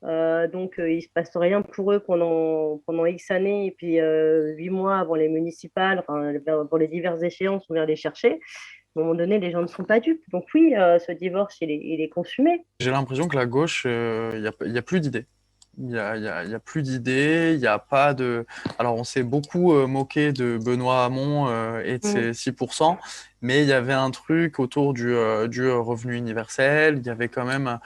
B: Euh, donc, euh, il ne se passe rien pour eux pendant, pendant X années, et puis huit mois avant les municipales, enfin, pour les diverses échéances, on vient les chercher. À un moment donné, les gens ne sont pas dupes. Donc oui, ce divorce, il est, il est consumé.
C: J'ai l'impression que la gauche, il n'y a, a, plus d'idées. Il n'y a, y a, plus d'idées, il n'y a pas de... Alors, on s'est beaucoup euh, moqué de Benoît Hamon euh, et de mmh. ses 6%, mais il y avait un truc autour du, euh, du revenu universel, il y avait quand même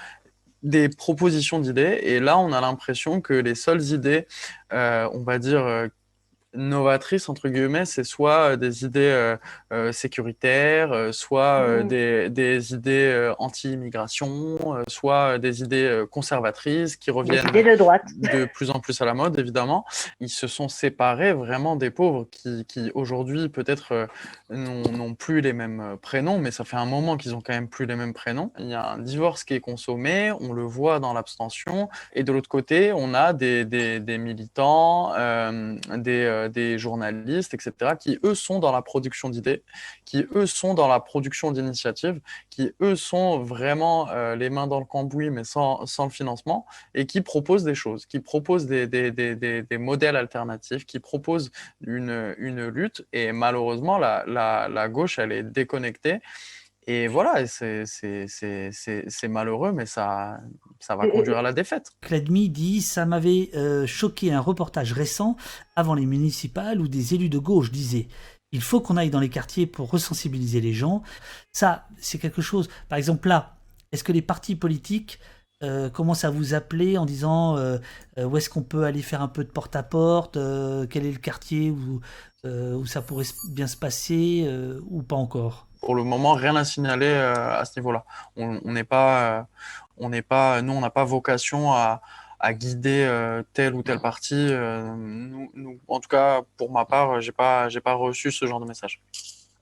C: des propositions d'idées, et là, on a l'impression que les seules idées, on va dire, novatrices, entre guillemets, c'est soit des idées euh, sécuritaires, soit mmh. des, des, idées anti-immigration, soit des idées conservatrices qui reviennent
B: de, droite.
C: de plus en plus à la mode, évidemment. Ils se sont séparés vraiment des pauvres qui, qui aujourd'hui, peut-être, n'ont plus les mêmes prénoms, mais ça fait un moment qu'ils ont quand même plus les mêmes prénoms. Il y a un divorce qui est consommé, on le voit dans l'abstention, et de l'autre côté, on a des, des, des militants, euh, des des journalistes, etc., qui eux sont dans la production d'idées, qui eux sont dans la production d'initiatives, qui eux sont vraiment les mains dans le cambouis, mais sans, sans, le financement, et qui proposent des choses, qui proposent des, des, des, des modèles alternatifs, qui proposent une, une lutte. Et malheureusement, la, la, la gauche, elle est déconnectée. Et voilà, c'est malheureux, mais ça, ça va conduire à la défaite.
A: Cladmi dit Ça m'avait euh, choqué un reportage récent avant les municipales où des élus de gauche disaient Il faut qu'on aille dans les quartiers pour resensibiliser les gens. Ça, c'est quelque chose. Par exemple, là, est-ce que les partis politiques euh, commencent à vous appeler en disant euh, où est-ce qu'on peut aller faire un peu de porte-à-porte Quel est le quartier où, où ça pourrait bien se passer ou pas encore?
C: Pour le moment, rien à signaler euh, à ce niveau-là. On n'est pas, euh, on n'est pas, nous, on n'a pas vocation à, à guider euh, telle ou telle partie. Nous, nous, en tout cas, pour ma part, j'ai pas, j'ai pas reçu ce genre de message.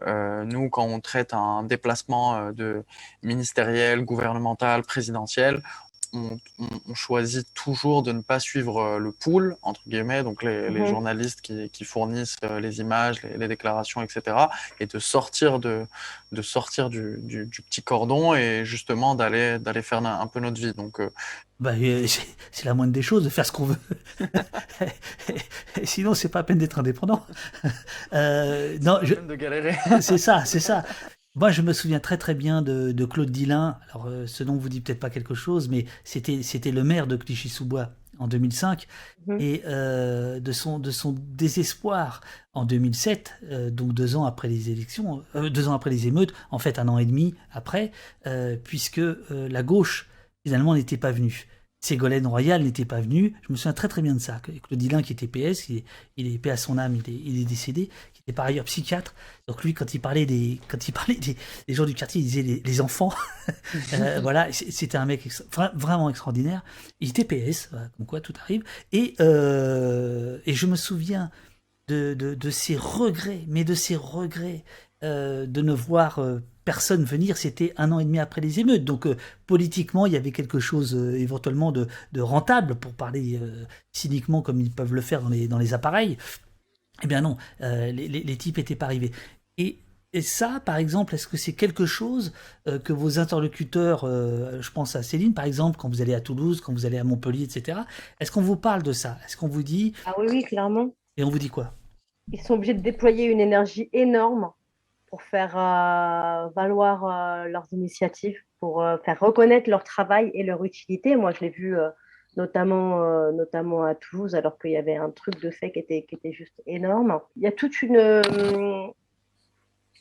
C: nous, quand on traite un déplacement de ministériel, gouvernemental, présidentiel, on, choisit toujours de ne pas suivre euh, le pool, entre guillemets, donc les, mhm. journalistes qui, fournissent euh, les images, les, déclarations, etc., et de sortir, de, de sortir du, petit cordon et justement d'aller faire un, peu notre vie. Donc, euh,
A: bah, c'est la moindre des choses de faire ce qu'on veut. Sinon, c'est pas à peine d'être indépendant.
C: non, je... de galérer.
A: c'est ça, c'est ça. Moi, je me souviens très très bien de, Claude Dillin. Alors, euh, ce nom vous dit peut-être pas quelque chose, mais c'était c'était le maire de Clichy-sous-Bois en 2005 mhm. et euh, de son de son désespoir en 2007, euh, donc deux ans après les élections, deux ans après les émeutes, en fait un an et demi après, puisque la gauche finalement n'était pas venue. Ségolène Royal n'était pas venu. Je me souviens très très bien de ça. Claude Dillin, qui était PS, il est, il est paix à son âme, il est, il est décédé, était par ailleurs psychiatre. Donc lui, quand il parlait des, quand il parlait des, gens du quartier, il disait les, enfants. Euh, voilà, c'était un mec vraiment extraordinaire. Il était PS, comme quoi tout arrive. Et, euh, et je me souviens de, de, de, ses regrets, mais de ses regrets euh, de ne voir personne venir, c'était un an et demi après les émeutes. Donc euh, politiquement, il y avait quelque chose euh, éventuellement de, rentable, pour parler euh, cyniquement comme ils peuvent le faire dans les, dans les appareils. Eh bien non, les, les, types n'étaient pas arrivés. Et, et ça, par exemple, est-ce que c'est quelque chose que vos interlocuteurs, je pense à Céline par exemple, quand vous allez à Toulouse, quand vous allez à Montpellier, etc., est-ce qu'on vous parle de ça? Est-ce qu'on vous dit...
B: Ah oui, oui, clairement.
A: Et on vous dit quoi?
B: Ils sont obligés de déployer une énergie énorme pour faire euh, valoir euh, leurs initiatives, pour euh, faire reconnaître leur travail et leur utilité. Moi, je l'ai vu notamment, notamment à Toulouse, alors qu'il y avait un truc de fait qui était, qui était juste énorme. Il y a toute une,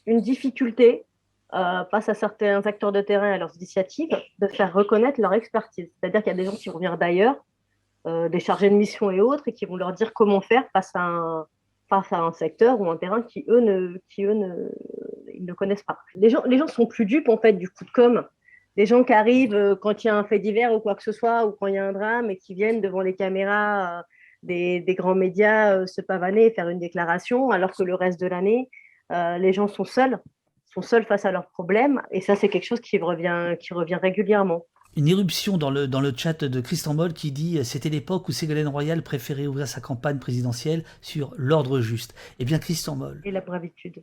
B: une difficulté face à certains acteurs de terrain et leurs initiatives de faire reconnaître leur expertise. C'est-à-dire qu'il y a des gens qui reviennent d'ailleurs, des chargés de mission et autres, et qui vont leur dire comment faire face à un, face à un secteur ou un terrain qui eux ne, qui eux ne, ils ne connaissent pas. Les gens, les gens sont plus dupes en fait du coup de com. Les gens qui arrivent euh, quand il y a un fait divers ou quoi que ce soit, ou quand il y a un drame et qui viennent devant les caméras euh, des, des, grands médias euh, se pavaner et faire une déclaration, alors que le reste de l'année, les gens sont seuls, sont seuls face à leurs problèmes. Et ça, c'est quelque chose qui revient, qui revient régulièrement
A: une éruption dans le, dans le chat de Christian Moll qui dit c'était l'époque où Ségolène Royal préférait ouvrir sa campagne présidentielle sur l'ordre juste. Eh bien, Christian Moll.
B: Et la bravitude.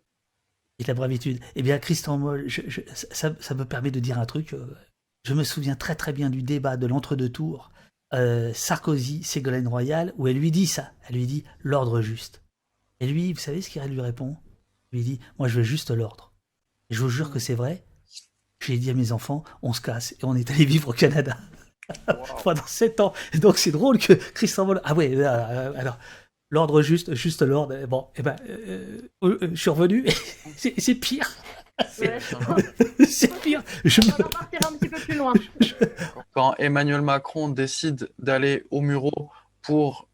A: Et la bravitude. Eh bien, Christian Moll, ça, ça, me permet de dire un truc. Euh, je me souviens très très bien du débat de l'entre-deux tours euh, Sarkozy-Ségolène Royal où elle lui dit ça. Elle lui dit l'ordre juste. Et lui, vous savez ce qu'il lui répond? Il lui dit Moi, je veux juste l'ordre. Et je vous jure que c'est vrai j'ai dit à mes enfants, on se casse et on est allé vivre au Canada pendant sept ans. Et donc c'est drôle que Christian Moll. Ah ouais, euh, alors l'ordre juste, juste l'ordre. Bon, et eh ben, euh, je suis revenu. c'est pire. C'est pire.
B: Je on va partir un petit peu plus loin.
C: Quand Emmanuel Macron décide d'aller au Muro pour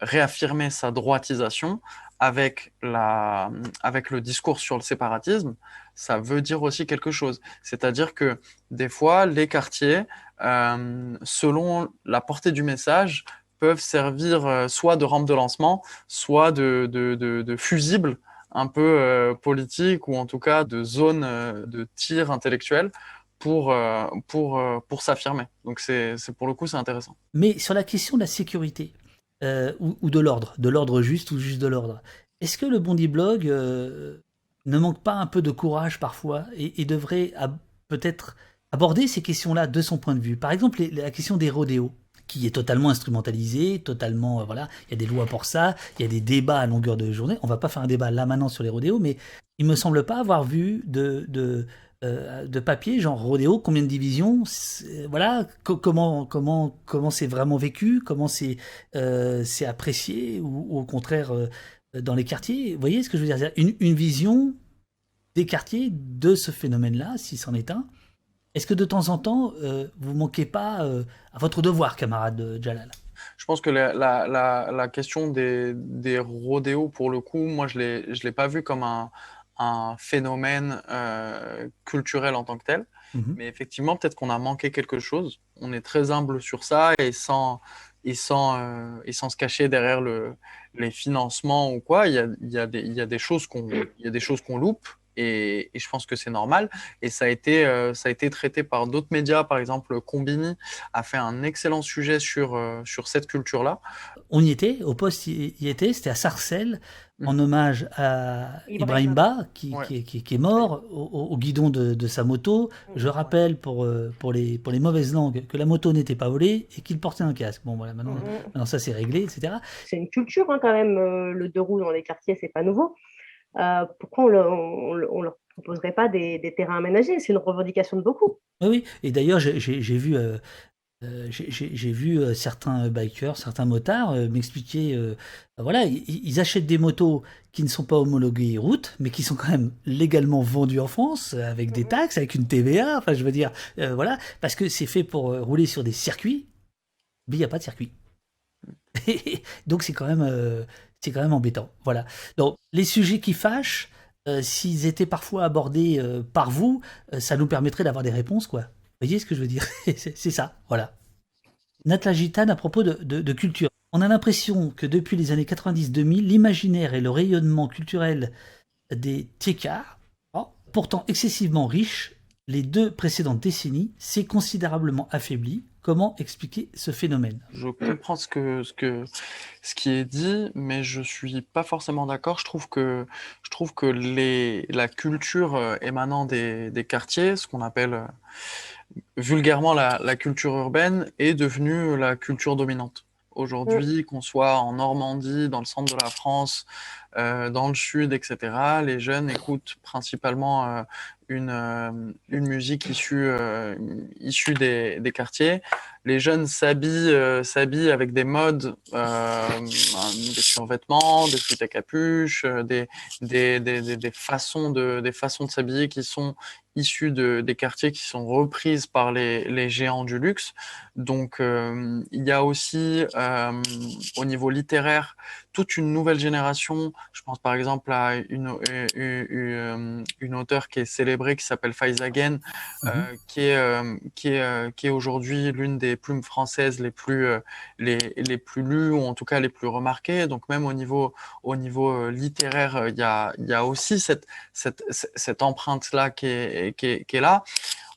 C: réaffirmer sa droitisation, avec, la, avec le discours sur le séparatisme, ça veut dire aussi quelque chose. C'est-à-dire que des fois, les quartiers, euh, selon la portée du message, peuvent servir euh, soit de rampe de lancement, soit de, fusible un peu euh, politique ou en tout cas de zone de tir intellectuel pour, pour, pour s'affirmer. Donc c'est pour le coup, c'est intéressant.
A: Mais sur la question de la sécurité, ou, de l'ordre, de l'ordre juste ou juste de l'ordre. Est-ce que le Bondi Blog ne manque pas un peu de courage parfois et, devrait peut-être aborder ces questions-là de son point de vue? Par exemple, la question des rodéos qui est totalement instrumentalisée, totalement voilà, il y a des lois pour ça, il y a des débats à longueur de journée. On va pas faire un débat là maintenant sur les rodéos, mais il me semble pas avoir vu de, de euh, de papier, genre rodéo, combien de divisions, voilà, comment comment comment c'est vraiment vécu, comment c'est euh, c'est apprécié ou, au contraire euh, dans les quartiers. Vous voyez ce que je veux dire? Une, une vision des quartiers de ce phénomène-là, si c'en est un. Est-ce que de temps en temps, vous manquez pas à votre devoir, camarade Jalal
C: je pense que la, la, la, question des, des rodéos, pour le coup, moi, je ne l'ai pas vu comme un, un phénomène euh, culturel en tant que tel. Mhm. Mais effectivement, peut-être qu'on a manqué quelque chose. On est très humble sur ça et sans, et sans, euh, et sans se cacher derrière le, les financements ou quoi, il y a, il y a, des, il y a des choses qu'on qu'on loupe et, je pense que c'est normal. Et ça a été, euh, ça a été traité par d'autres médias, par exemple Combini a fait un excellent sujet sur, sur cette culture-là.
A: On y était, au poste y était, c'était à Sarcelles, en hommage à Ibrahim Ba, qui, qui, est mort au, guidon de, sa moto. Je rappelle pour, euh, pour, les, pour les mauvaises langues que la moto n'était pas volée et qu'il portait un casque. Bon, voilà, maintenant, maintenant ça c'est réglé, etc.
B: C'est une culture hein, quand même, euh, le deux roues dans les quartiers, c'est pas nouveau. Euh, pourquoi on ne leur proposerait pas des, des terrains aménagés? C'est une revendication de beaucoup.
A: Oui, oui. et d'ailleurs, j'ai vu euh, j'ai vu euh, certains bikers, certains motards euh, m'expliquer, voilà, ils, achètent des motos qui ne sont pas homologuées route, mais qui sont quand même légalement vendues en France, avec des mhm. taxes, avec une TVA, enfin je veux dire, voilà, parce que c'est fait pour rouler sur des circuits, mais il n'y a pas de circuit. Donc c'est quand même, c'est quand même embêtant, voilà. Donc les sujets qui fâchent, s'ils étaient parfois abordés par vous, ça nous permettrait d'avoir des réponses, quoi. Vous voyez ce que je veux dire? C'est ça, voilà. Natla Gitane à propos de, culture. On a l'impression que depuis les années 90-2000, l'imaginaire et le rayonnement culturel des Tiekars, oh, pourtant excessivement riches, les deux précédentes décennies, s'est considérablement affaibli. Comment expliquer ce phénomène?
C: Je comprends ce, que, ce, que, ce qui est dit, mais je suis pas forcément d'accord. Je trouve que, je trouve que les, la culture euh, émanant des, des quartiers, ce qu'on appelle euh, vulgairement, la, culture urbaine est devenue la culture dominante. Aujourd'hui, qu'on soit en Normandie, dans le centre de la France, euh, dans le sud, etc., les jeunes écoutent principalement euh, une, euh, une musique issue, issue des, des, quartiers. Les jeunes s'habillent s'habillent avec des modes, des survêtements, des flûtes à capuche, des, des, des, façons de, des façons de s'habiller qui sont issues de, des quartiers qui sont reprises par les, les géants du luxe. Donc, il y a aussi, au niveau littéraire, toute une nouvelle génération. Je pense par exemple à une, euh, une, une auteure qui est célébrée qui s'appelle Faiza Gen, euh, mhm. qui est, euh, qui est, qui est aujourd'hui l'une des plumes françaises les plus, les, les, plus lues ou en tout cas les plus remarquées. Donc même au niveau, au niveau littéraire, il y a, y a aussi cette, cette, cette empreinte-là qui est, qui, est, qui est là.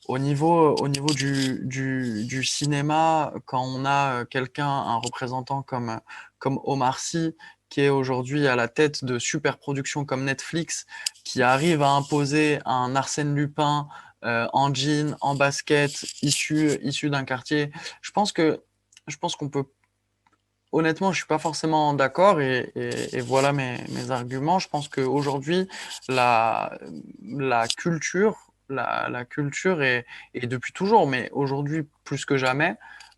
C: Au niveau, au niveau du, du, du, cinéma, quand on a quelqu'un, un représentant comme, comme Omar Sy, qui est aujourd'hui à la tête de super productions comme Netflix, qui arrive à imposer un Arsène Lupin euh, en jean, en basket, issu, issu d'un quartier. Je pense que je pense qu'on peut. Honnêtement, je suis pas forcément d'accord et, voilà mes, arguments. Je pense qu'aujourd'hui, la, la culture, la, culture est, depuis toujours, mais aujourd'hui plus que jamais,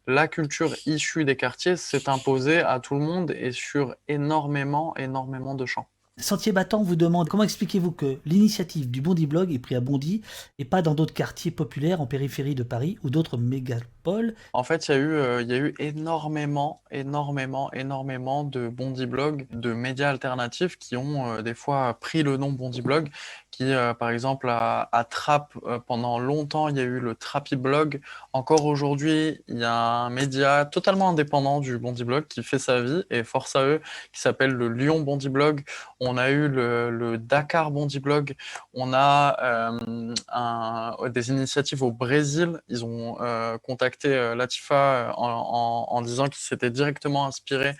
C: la culture issue des quartiers s'est imposée à tout le monde et sur énormément, énormément de champs.
A: Sentier Battant vous demande comment expliquez-vous que l'initiative du Bondy Blog est prise à Bondy et pas dans d'autres quartiers populaires en périphérie de Paris ou d'autres mégapoles
C: En fait, il y, a eu, euh, il y a eu énormément, énormément, énormément de Bondy Blog, de médias alternatifs qui ont euh, des fois pris le nom Bondy Blog, qui, euh, par exemple, à, à Trapp, pendant longtemps, il y a eu le Trappy Blog. Encore aujourd'hui, il y a un média totalement indépendant du Bondy Blog qui fait sa vie et force à eux, qui s'appelle le Lyon Bondy Blog on a eu le, Dakar Bondi Blog, on a des initiatives au Brésil. Ils ont contacté contacté Latifa en, disant qu'il s'était directement inspiré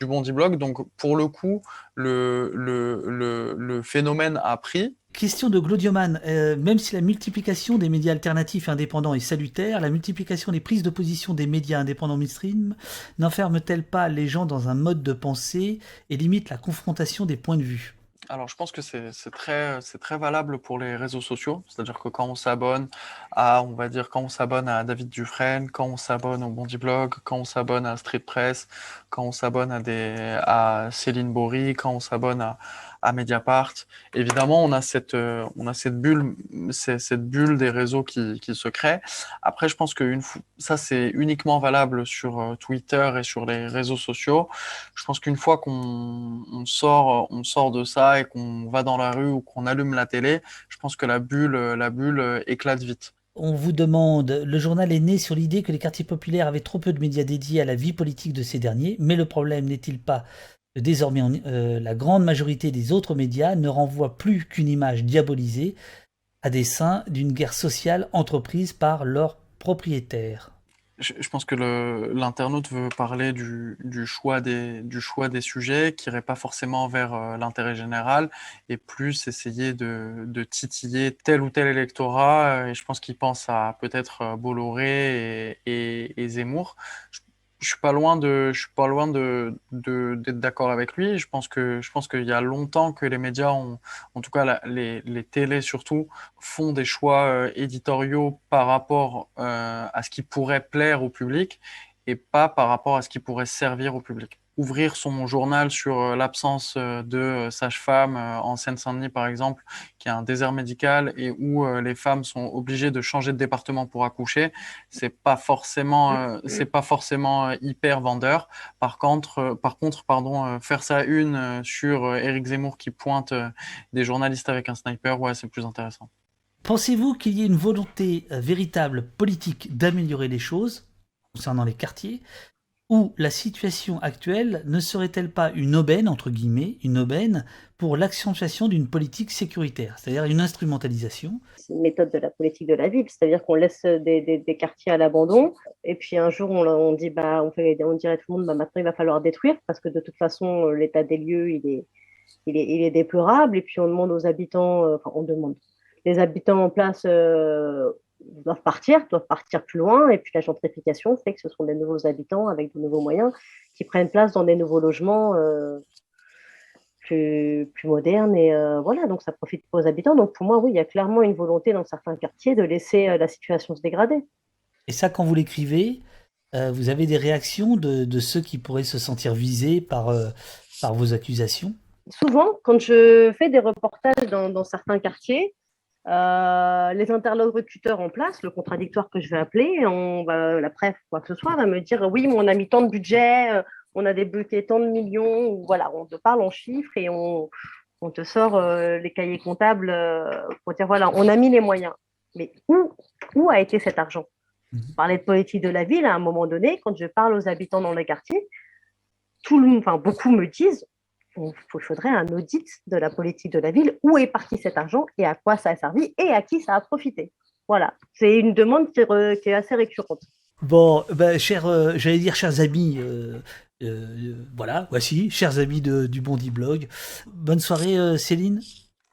C: du Bondi Blog. Donc, pour le coup, le phénomène a pris.
A: Question de Glodioman. Euh, même si la multiplication des médias alternatifs et indépendants est salutaire, la multiplication des prises de position des médias indépendants mainstream n'enferme-t-elle pas les gens dans un mode de pensée et limite la confrontation des points de vue?
C: Alors, je pense que c'est très, très valable pour les réseaux sociaux. C'est-à-dire que quand on s'abonne à, on va dire, quand on s'abonne à David Dufresne, quand on s'abonne au Bondi Blog, quand on s'abonne à Street Press, quand on s'abonne à, des, à Céline Bory, quand on s'abonne à, à Mediapart. Évidemment, on a cette, euh, on a cette bulle, cette bulle des réseaux qui, qui se crée. Après, je pense que une, ça, c'est uniquement valable sur euh, Twitter et sur les réseaux sociaux. Je pense qu'une fois qu'on on sort, on sort de ça et qu'on va dans la rue ou qu'on allume la télé, je pense que la bulle, la bulle éclate vite.
A: On vous demande, le journal est né sur l'idée que les quartiers populaires avaient trop peu de médias dédiés à la vie politique de ces derniers, mais le problème n'est-il pas Désormais, euh, la grande majorité des autres médias ne renvoient plus qu'une image diabolisée à dessein d'une guerre sociale entreprise par leurs propriétaires.
C: Je, pense que l'internaute veut parler du, choix des, sujets qui n'irait pas forcément vers euh, l'intérêt général et plus essayer de, titiller tel ou tel électorat. Et je pense qu'il pense à peut-être Bolloré et, et, Zemmour je suis pas loin de, je suis pas loin de, d'être d'accord avec lui. Je pense que, je pense qu'il y a longtemps que les médias ont, en tout cas les, les télés surtout, font des choix euh, éditoriaux par rapport euh, à ce qui pourrait plaire au public et pas par rapport à ce qui pourrait servir au public ouvrir son journal sur euh, l'absence euh, de euh, sages-femmes en Seine-Saint-Denis, par exemple, qui est un désert médical et où les femmes sont obligées de changer de département pour accoucher, c'est pas c'est pas forcément hyper vendeur. Par contre, par contre, pardon, faire ça une sur Éric Zemmour qui pointe des journalistes avec un sniper, ouais, c'est plus intéressant.
A: Pensez-vous qu'il y ait une volonté véritable politique d'améliorer les choses? Concernant les quartiers où la situation actuelle ne serait-elle pas une aubaine, entre guillemets, une aubaine pour l'accentuation d'une politique sécuritaire, c'est-à-dire une instrumentalisation?
B: C'est une méthode de la politique de la ville, c'est-à-dire qu'on laisse des, quartiers à l'abandon, et puis un jour on, dit, bah, on, fait, on dirait à tout le monde, bah, maintenant il va falloir détruire, parce que de toute façon l'état des lieux il est, il, est, déplorable, et puis on demande aux habitants, euh, enfin on demande, les habitants en place euh, doivent partir, doivent partir plus loin. Et puis la gentrification fait que ce sont des nouveaux habitants avec de nouveaux moyens qui prennent place dans des nouveaux logements euh, plus, plus, modernes. Et euh, voilà, donc ça profite aux habitants. Donc pour moi, oui, il y a clairement une volonté dans certains quartiers de laisser euh, la situation se dégrader.
A: Et ça, quand vous l'écrivez, vous avez des réactions de, de, ceux qui pourraient se sentir visés par, par vos accusations?
B: Souvent, quand je fais des reportages dans, dans certains quartiers, euh, les interlocuteurs en place, le contradictoire que je vais appeler, on va, la presse, quoi que ce soit, va me dire oui, mais on a mis tant de budget, euh, on a débloqué tant de millions, ou voilà, on te parle en chiffres et on, on te sort euh, les cahiers comptables pour dire voilà, on a mis les moyens. Mais où, où a été cet argent? Mhm. Parler de politique de la ville, à un moment donné, quand je parle aux habitants dans les quartiers, tout le, enfin, beaucoup me disent il faudrait un audit de la politique de la ville. Où est parti cet argent et à quoi ça a servi et à qui ça a profité Voilà, c'est une demande qui, est assez récurrente.
A: Bon, ben, cher, euh, j'allais dire chers amis, euh, euh, voilà, voici, chers amis de, du Bondi Blog. Bonne soirée Céline.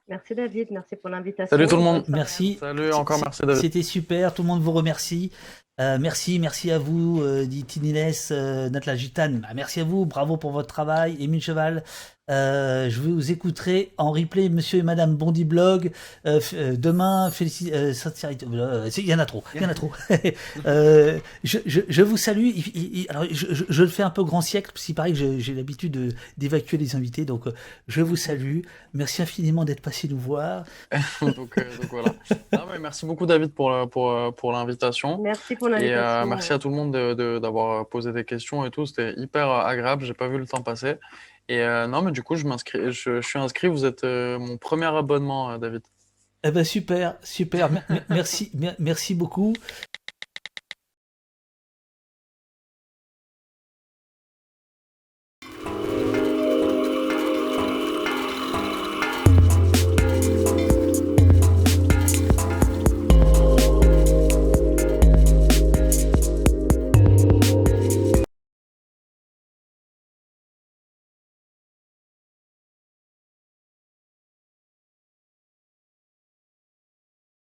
B: Merci David, merci pour l'invitation.
C: Salut tout le monde.
A: Merci.
C: Salut encore, merci David.
A: C'était super, tout le monde vous remercie. Merci, merci à vous, dit Tinines, Natla Gitane. Bah, merci à vous, bravo pour votre travail. Émile Cheval, euh, je vous écouterai en replay Monsieur et Madame Bondi Blog euh, euh, demain. Félici il y en a trop, il y en a trop. je, je, je, vous salue. alors, je, je, le fais un peu grand siècle, parce qu'il paraît que j'ai l'habitude d'évacuer les invités. Donc, je vous salue. Merci infiniment d'être passé nous voir.
C: donc, donc, voilà. Non, mais merci beaucoup David pour, pour, pour l'invitation.
B: Merci pour l'invitation.
C: Et merci à tout le monde d'avoir de, posé des questions et tout. C'était hyper agréable. J'ai pas vu le temps passer. Et euh, non, mais du coup, je m'inscris, je, suis inscrit. Vous êtes euh, mon premier abonnement, euh, David.
A: Eh ben super, super. merci, merci beaucoup.